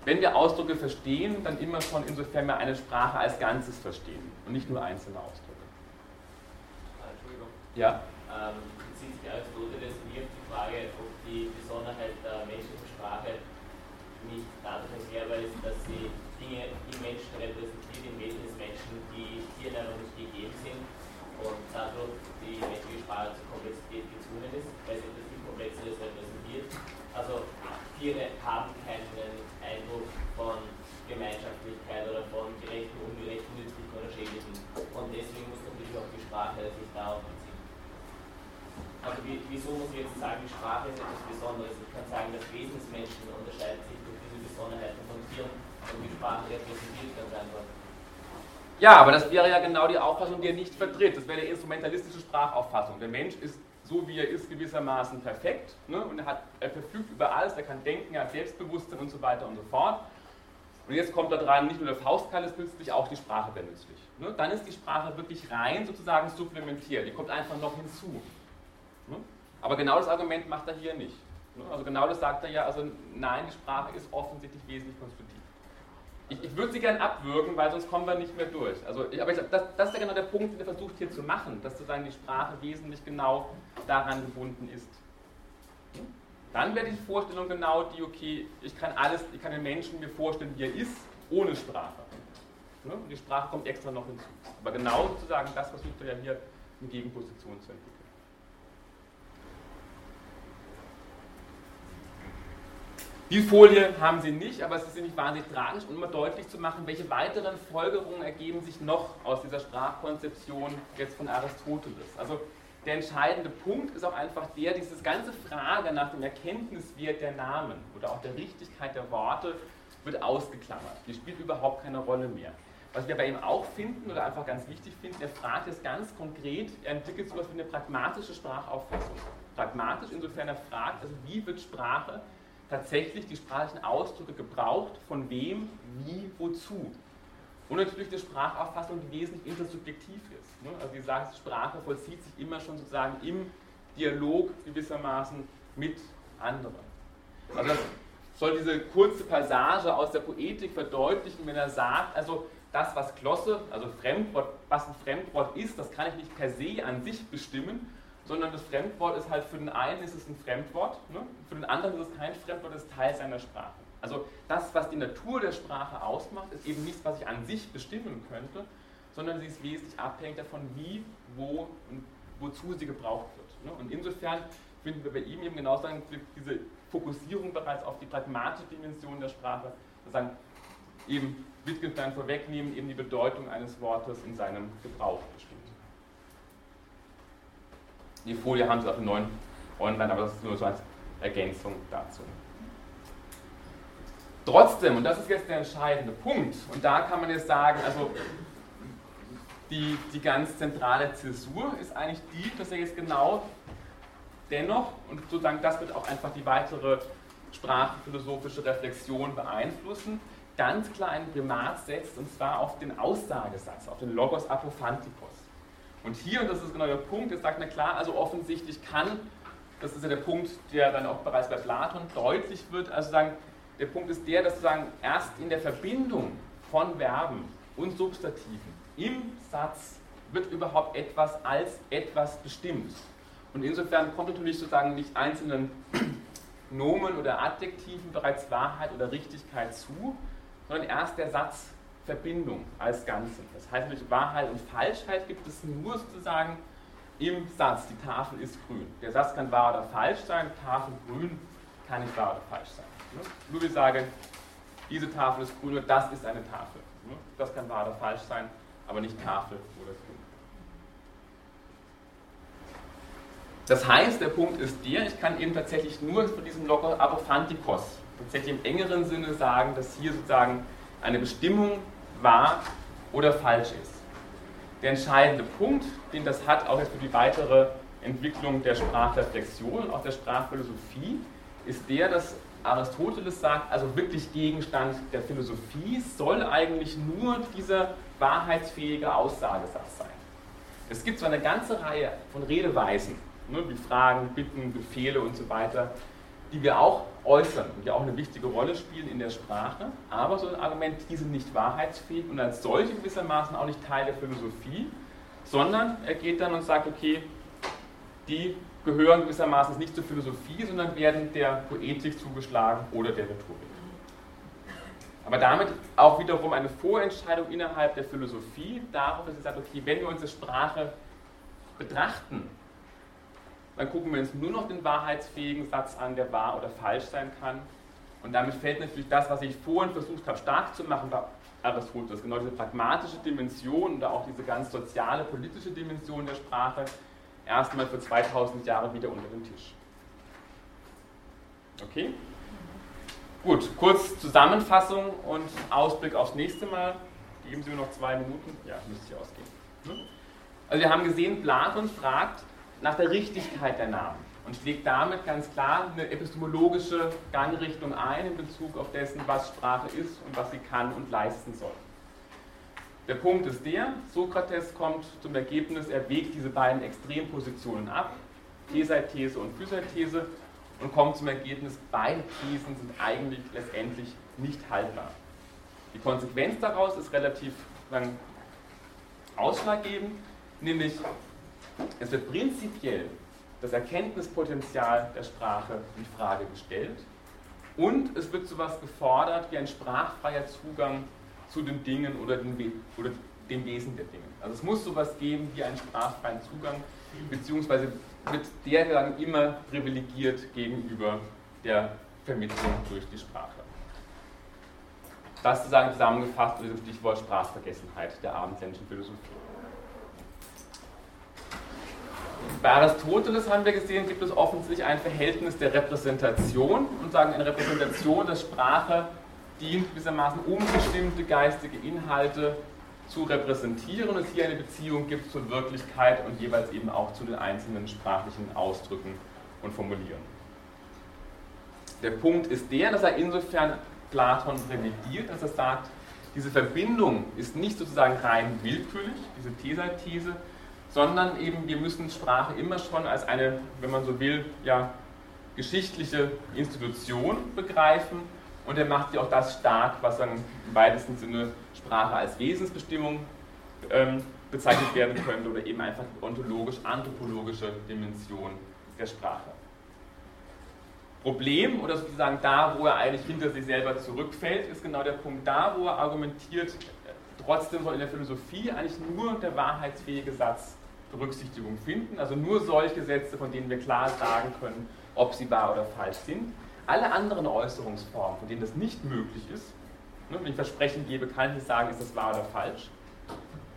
wenn wir Ausdrücke verstehen, dann immer schon insofern wir eine Sprache als Ganzes verstehen und nicht nur einzelne Ausdrücke. Entschuldigung. Ja? Ähm, sich Aristoteles auf die Frage, ob die Besonderheit der menschlichen Sprache nicht dadurch erklärbar ist, dass sie Dinge im Menschen repräsentiert mit den Wesen des Menschen, die Tieren noch nicht gegeben sind und dadurch die menschliche Sprache zur Komplexität gezwungen ist, weil sie etwas viel Komplexeres repräsentiert. Also Tiere haben keinen Eindruck von Gemeinschaftlichkeit oder von gerechten, ungerechten, nützlichen oder schädlichen. Und deswegen muss natürlich auch die Sprache sich darauf beziehen. Also wieso muss ich jetzt sagen, die Sprache ist etwas Besonderes? Ich kann sagen, das Wesen des Menschen unterscheidet sich durch diese Besonderheiten von Tieren Sprache repräsentiert ganz einfach. Ja, aber das wäre ja genau die Auffassung, die er nicht vertritt. Das wäre die instrumentalistische Sprachauffassung. Der Mensch ist so wie er ist, gewissermaßen perfekt. Ne? Und er, hat, er verfügt über alles, er kann denken, er hat Selbstbewusstsein und so weiter und so fort. Und jetzt kommt da dran, nicht nur der Faustkeil ist nützlich, auch die Sprache wäre nützlich. Ne? Dann ist die Sprache wirklich rein sozusagen supplementiert, die kommt einfach noch hinzu. Ne? Aber genau das Argument macht er hier nicht. Ne? Also genau das sagt er ja, also nein, die Sprache ist offensichtlich wesentlich konstitutiv. Ich, ich würde sie gerne abwürgen, weil sonst kommen wir nicht mehr durch. Also, aber ich, das, das, ist ja genau der Punkt, den er versucht hier zu machen, dass sozusagen die Sprache wesentlich genau daran gebunden ist. Dann wäre die Vorstellung genau die, okay, ich kann alles, ich kann den Menschen mir vorstellen, wie er ist, ohne Sprache. Und die Sprache kommt extra noch hinzu. Aber genau sozusagen das versucht er ja hier in Gegenposition zu entwickeln. Die Folie haben Sie nicht, aber es ist nicht wahnsinnig tragisch, um immer deutlich zu machen, welche weiteren Folgerungen ergeben sich noch aus dieser Sprachkonzeption jetzt von Aristoteles. Also der entscheidende Punkt ist auch einfach der, diese ganze Frage nach dem Erkenntniswert der Namen oder auch der Richtigkeit der Worte wird ausgeklammert. Die spielt überhaupt keine Rolle mehr. Was wir bei ihm auch finden oder einfach ganz wichtig finden, er fragt es ganz konkret, er entwickelt so etwas wie eine pragmatische Sprachauffassung. Pragmatisch insofern er fragt, also wie wird Sprache tatsächlich die sprachlichen Ausdrücke gebraucht, von wem, wie, wozu. Und natürlich die Sprachauffassung, die wesentlich intersubjektiv ist. Ne? Also wie gesagt, Sprache vollzieht sich immer schon sozusagen im Dialog gewissermaßen mit anderen. Also das soll diese kurze Passage aus der Poetik verdeutlichen, wenn er sagt, also das, was Klosse, also Fremdwort, was ein Fremdwort ist, das kann ich nicht per se an sich bestimmen, sondern das Fremdwort ist halt für den einen ist es ein Fremdwort, ne? für den anderen ist es kein Fremdwort, es ist Teil seiner Sprache. Also das, was die Natur der Sprache ausmacht, ist eben nichts, was ich an sich bestimmen könnte, sondern sie ist wesentlich abhängig davon, wie, wo und wozu sie gebraucht wird. Ne? Und insofern finden wir bei ihm eben genau diese Fokussierung bereits auf die pragmatische Dimension der Sprache, sozusagen eben Wittgenstein vorwegnehmen, eben die Bedeutung eines Wortes in seinem Gebrauch bestimmt. Die Folie haben Sie auf dem neuen online, aber das ist nur so als Ergänzung dazu. Trotzdem, und das ist jetzt der entscheidende Punkt, und da kann man jetzt sagen, also die, die ganz zentrale Zäsur ist eigentlich die, dass er jetzt genau dennoch, und sozusagen das wird auch einfach die weitere sprachphilosophische Reflexion beeinflussen, ganz klar ein Primat setzt, und zwar auf den Aussagesatz, auf den Logos Apophantikos. Und hier, und das ist genau der Punkt, er sagt, na klar, also offensichtlich kann, das ist ja der Punkt, der dann auch bereits bei Platon deutlich wird, also sagen, der Punkt ist der, dass sozusagen erst in der Verbindung von Verben und Substantiven im Satz wird überhaupt etwas als etwas bestimmt. Und insofern kommt natürlich sozusagen nicht einzelnen Nomen oder Adjektiven bereits Wahrheit oder Richtigkeit zu, sondern erst der Satz Verbindung als Ganze. Das heißt nämlich, Wahrheit und Falschheit gibt es nur sozusagen im Satz. Die Tafel ist grün. Der Satz kann wahr oder falsch sein, Tafel grün kann nicht wahr oder falsch sein. Nur wir sagen, diese Tafel ist grün und das ist eine Tafel. Das kann wahr oder falsch sein, aber nicht Tafel oder grün. Das heißt, der Punkt ist der, ich kann eben tatsächlich nur von diesem Locker Apophantikos tatsächlich im engeren Sinne sagen, dass hier sozusagen eine Bestimmung wahr oder falsch ist. Der entscheidende Punkt, den das hat, auch jetzt für die weitere Entwicklung der Sprachreflexion auch der Sprachphilosophie, ist der, dass Aristoteles sagt, also wirklich Gegenstand der Philosophie soll eigentlich nur dieser wahrheitsfähige Aussagesatz sein. Es gibt so eine ganze Reihe von Redeweisen, ne, wie Fragen, Bitten, Befehle und so weiter, die wir auch äußern und die auch eine wichtige Rolle spielen in der Sprache, aber so ein Argument, die sind nicht wahrheitsfähig und als solche gewissermaßen auch nicht Teil der Philosophie, sondern er geht dann und sagt, okay, die gehören gewissermaßen nicht zur Philosophie, sondern werden der Poetik zugeschlagen oder der Rhetorik. Aber damit auch wiederum eine Vorentscheidung innerhalb der Philosophie darauf, dass sie sagt, okay, wenn wir unsere Sprache betrachten, dann gucken wir uns nur noch den wahrheitsfähigen Satz an, der wahr oder falsch sein kann. Und damit fällt natürlich das, was ich vorhin versucht habe, stark zu machen bei Aristoteles, genau diese pragmatische Dimension oder auch diese ganz soziale, politische Dimension der Sprache, erstmal für 2000 Jahre wieder unter den Tisch. Okay? Gut, kurz Zusammenfassung und Ausblick aufs nächste Mal. Geben Sie mir noch zwei Minuten. Ja, müsste ich ausgehen. Hm? Also wir haben gesehen, Platon fragt nach der Richtigkeit der Namen und schlägt damit ganz klar eine epistemologische Gangrichtung ein in Bezug auf dessen, was Sprache ist und was sie kann und leisten soll. Der Punkt ist der, Sokrates kommt zum Ergebnis, er wägt diese beiden Extrempositionen ab, Theseithese und Physeithese, und kommt zum Ergebnis, beide Thesen sind eigentlich letztendlich nicht haltbar. Die Konsequenz daraus ist relativ lang ausschlaggebend, nämlich es wird prinzipiell das Erkenntnispotenzial der Sprache in Frage gestellt und es wird sowas gefordert wie ein sprachfreier Zugang zu den Dingen oder, den, oder dem Wesen der Dinge. Also es muss sowas geben wie einen sprachfreien Zugang, beziehungsweise wird der dann immer privilegiert gegenüber der Vermittlung durch die Sprache. Das sozusagen zusammengefasst unter dem Stichwort Sprachvergessenheit der abendländischen Philosophie. Bei Aristoteles haben wir gesehen, gibt es offensichtlich ein Verhältnis der Repräsentation und sagen eine Repräsentation, dass Sprache dient gewissermaßen, um bestimmte geistige Inhalte zu repräsentieren und es hier eine Beziehung gibt zur Wirklichkeit und jeweils eben auch zu den einzelnen sprachlichen Ausdrücken und Formulieren. Der Punkt ist der, dass er insofern Platon revidiert, dass er sagt, diese Verbindung ist nicht sozusagen rein willkürlich, diese Thesa-These, sondern eben wir müssen Sprache immer schon als eine, wenn man so will, ja, geschichtliche Institution begreifen und er macht ja auch das stark, was dann im weitesten Sinne Sprache als Wesensbestimmung ähm, bezeichnet werden könnte oder eben einfach ontologisch-anthropologische Dimension der Sprache. Problem oder sozusagen da, wo er eigentlich hinter sich selber zurückfällt, ist genau der Punkt da, wo er argumentiert, trotzdem soll in der Philosophie eigentlich nur der wahrheitsfähige Satz Berücksichtigung finden, also nur solche Sätze, von denen wir klar sagen können, ob sie wahr oder falsch sind. Alle anderen Äußerungsformen, von denen das nicht möglich ist, ne, wenn ich Versprechen gebe, kann ich nicht sagen, ist das wahr oder falsch.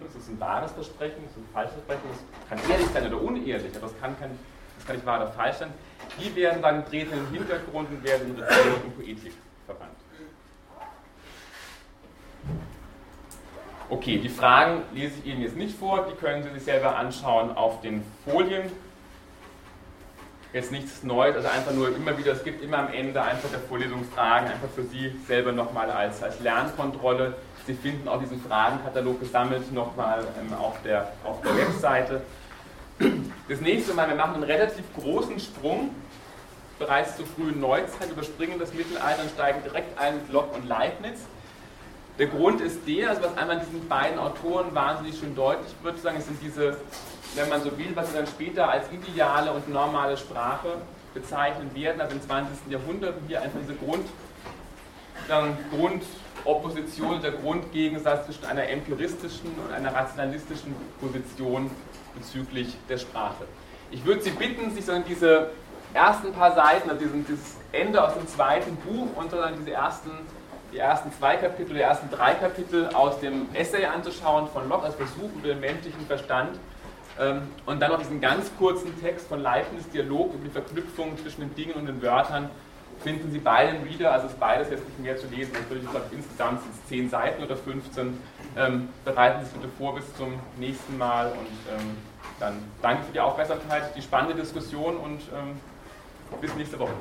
Das ist ein wahres Versprechen, das ist ein falsches Versprechen, das kann ehrlich sein oder unehrlich, aber das kann, kann, das kann nicht wahr oder falsch sein. Die werden dann treten im Hintergrund und werden in Rhetorik und Poetik Okay, die Fragen lese ich Ihnen jetzt nicht vor, die können Sie sich selber anschauen auf den Folien. Jetzt nichts Neues, also einfach nur immer wieder, es gibt immer am Ende einfach der Vorlesung Fragen, einfach für Sie selber nochmal als, als Lernkontrolle. Sie finden auch diesen Fragenkatalog gesammelt nochmal ähm, auf, der, auf der Webseite. Das nächste Mal, wir machen einen relativ großen Sprung bereits zur frühen Neuzeit, überspringen das Mittelalter und steigen direkt ein mit Locke und Leibniz. Der Grund ist der, also was einmal diesen beiden Autoren wahnsinnig schön deutlich wird, sagen, es sind diese, wenn man so will, was sie dann später als ideale und normale Sprache bezeichnen werden, also im 20. Jahrhundert, hier einfach diese Grund, dann Grundopposition, der Grundgegensatz zwischen einer empiristischen und einer rationalistischen Position bezüglich der Sprache. Ich würde Sie bitten, sich dann diese ersten paar Seiten, also dieses Ende aus dem zweiten Buch und dann diese ersten die ersten zwei Kapitel, die ersten drei Kapitel aus dem Essay anzuschauen von Locke als Versuch über den menschlichen Verstand ähm, und dann noch diesen ganz kurzen Text von Leibniz Dialog über die Verknüpfung zwischen den Dingen und den Wörtern finden Sie beide im Reader, also ist beides jetzt nicht mehr zu lesen, natürlich ich glaube insgesamt sind es 10 Seiten oder 15. Ähm, bereiten Sie sich bitte vor bis zum nächsten Mal und ähm, dann danke für die Aufmerksamkeit, die spannende Diskussion und ähm, bis nächste Woche.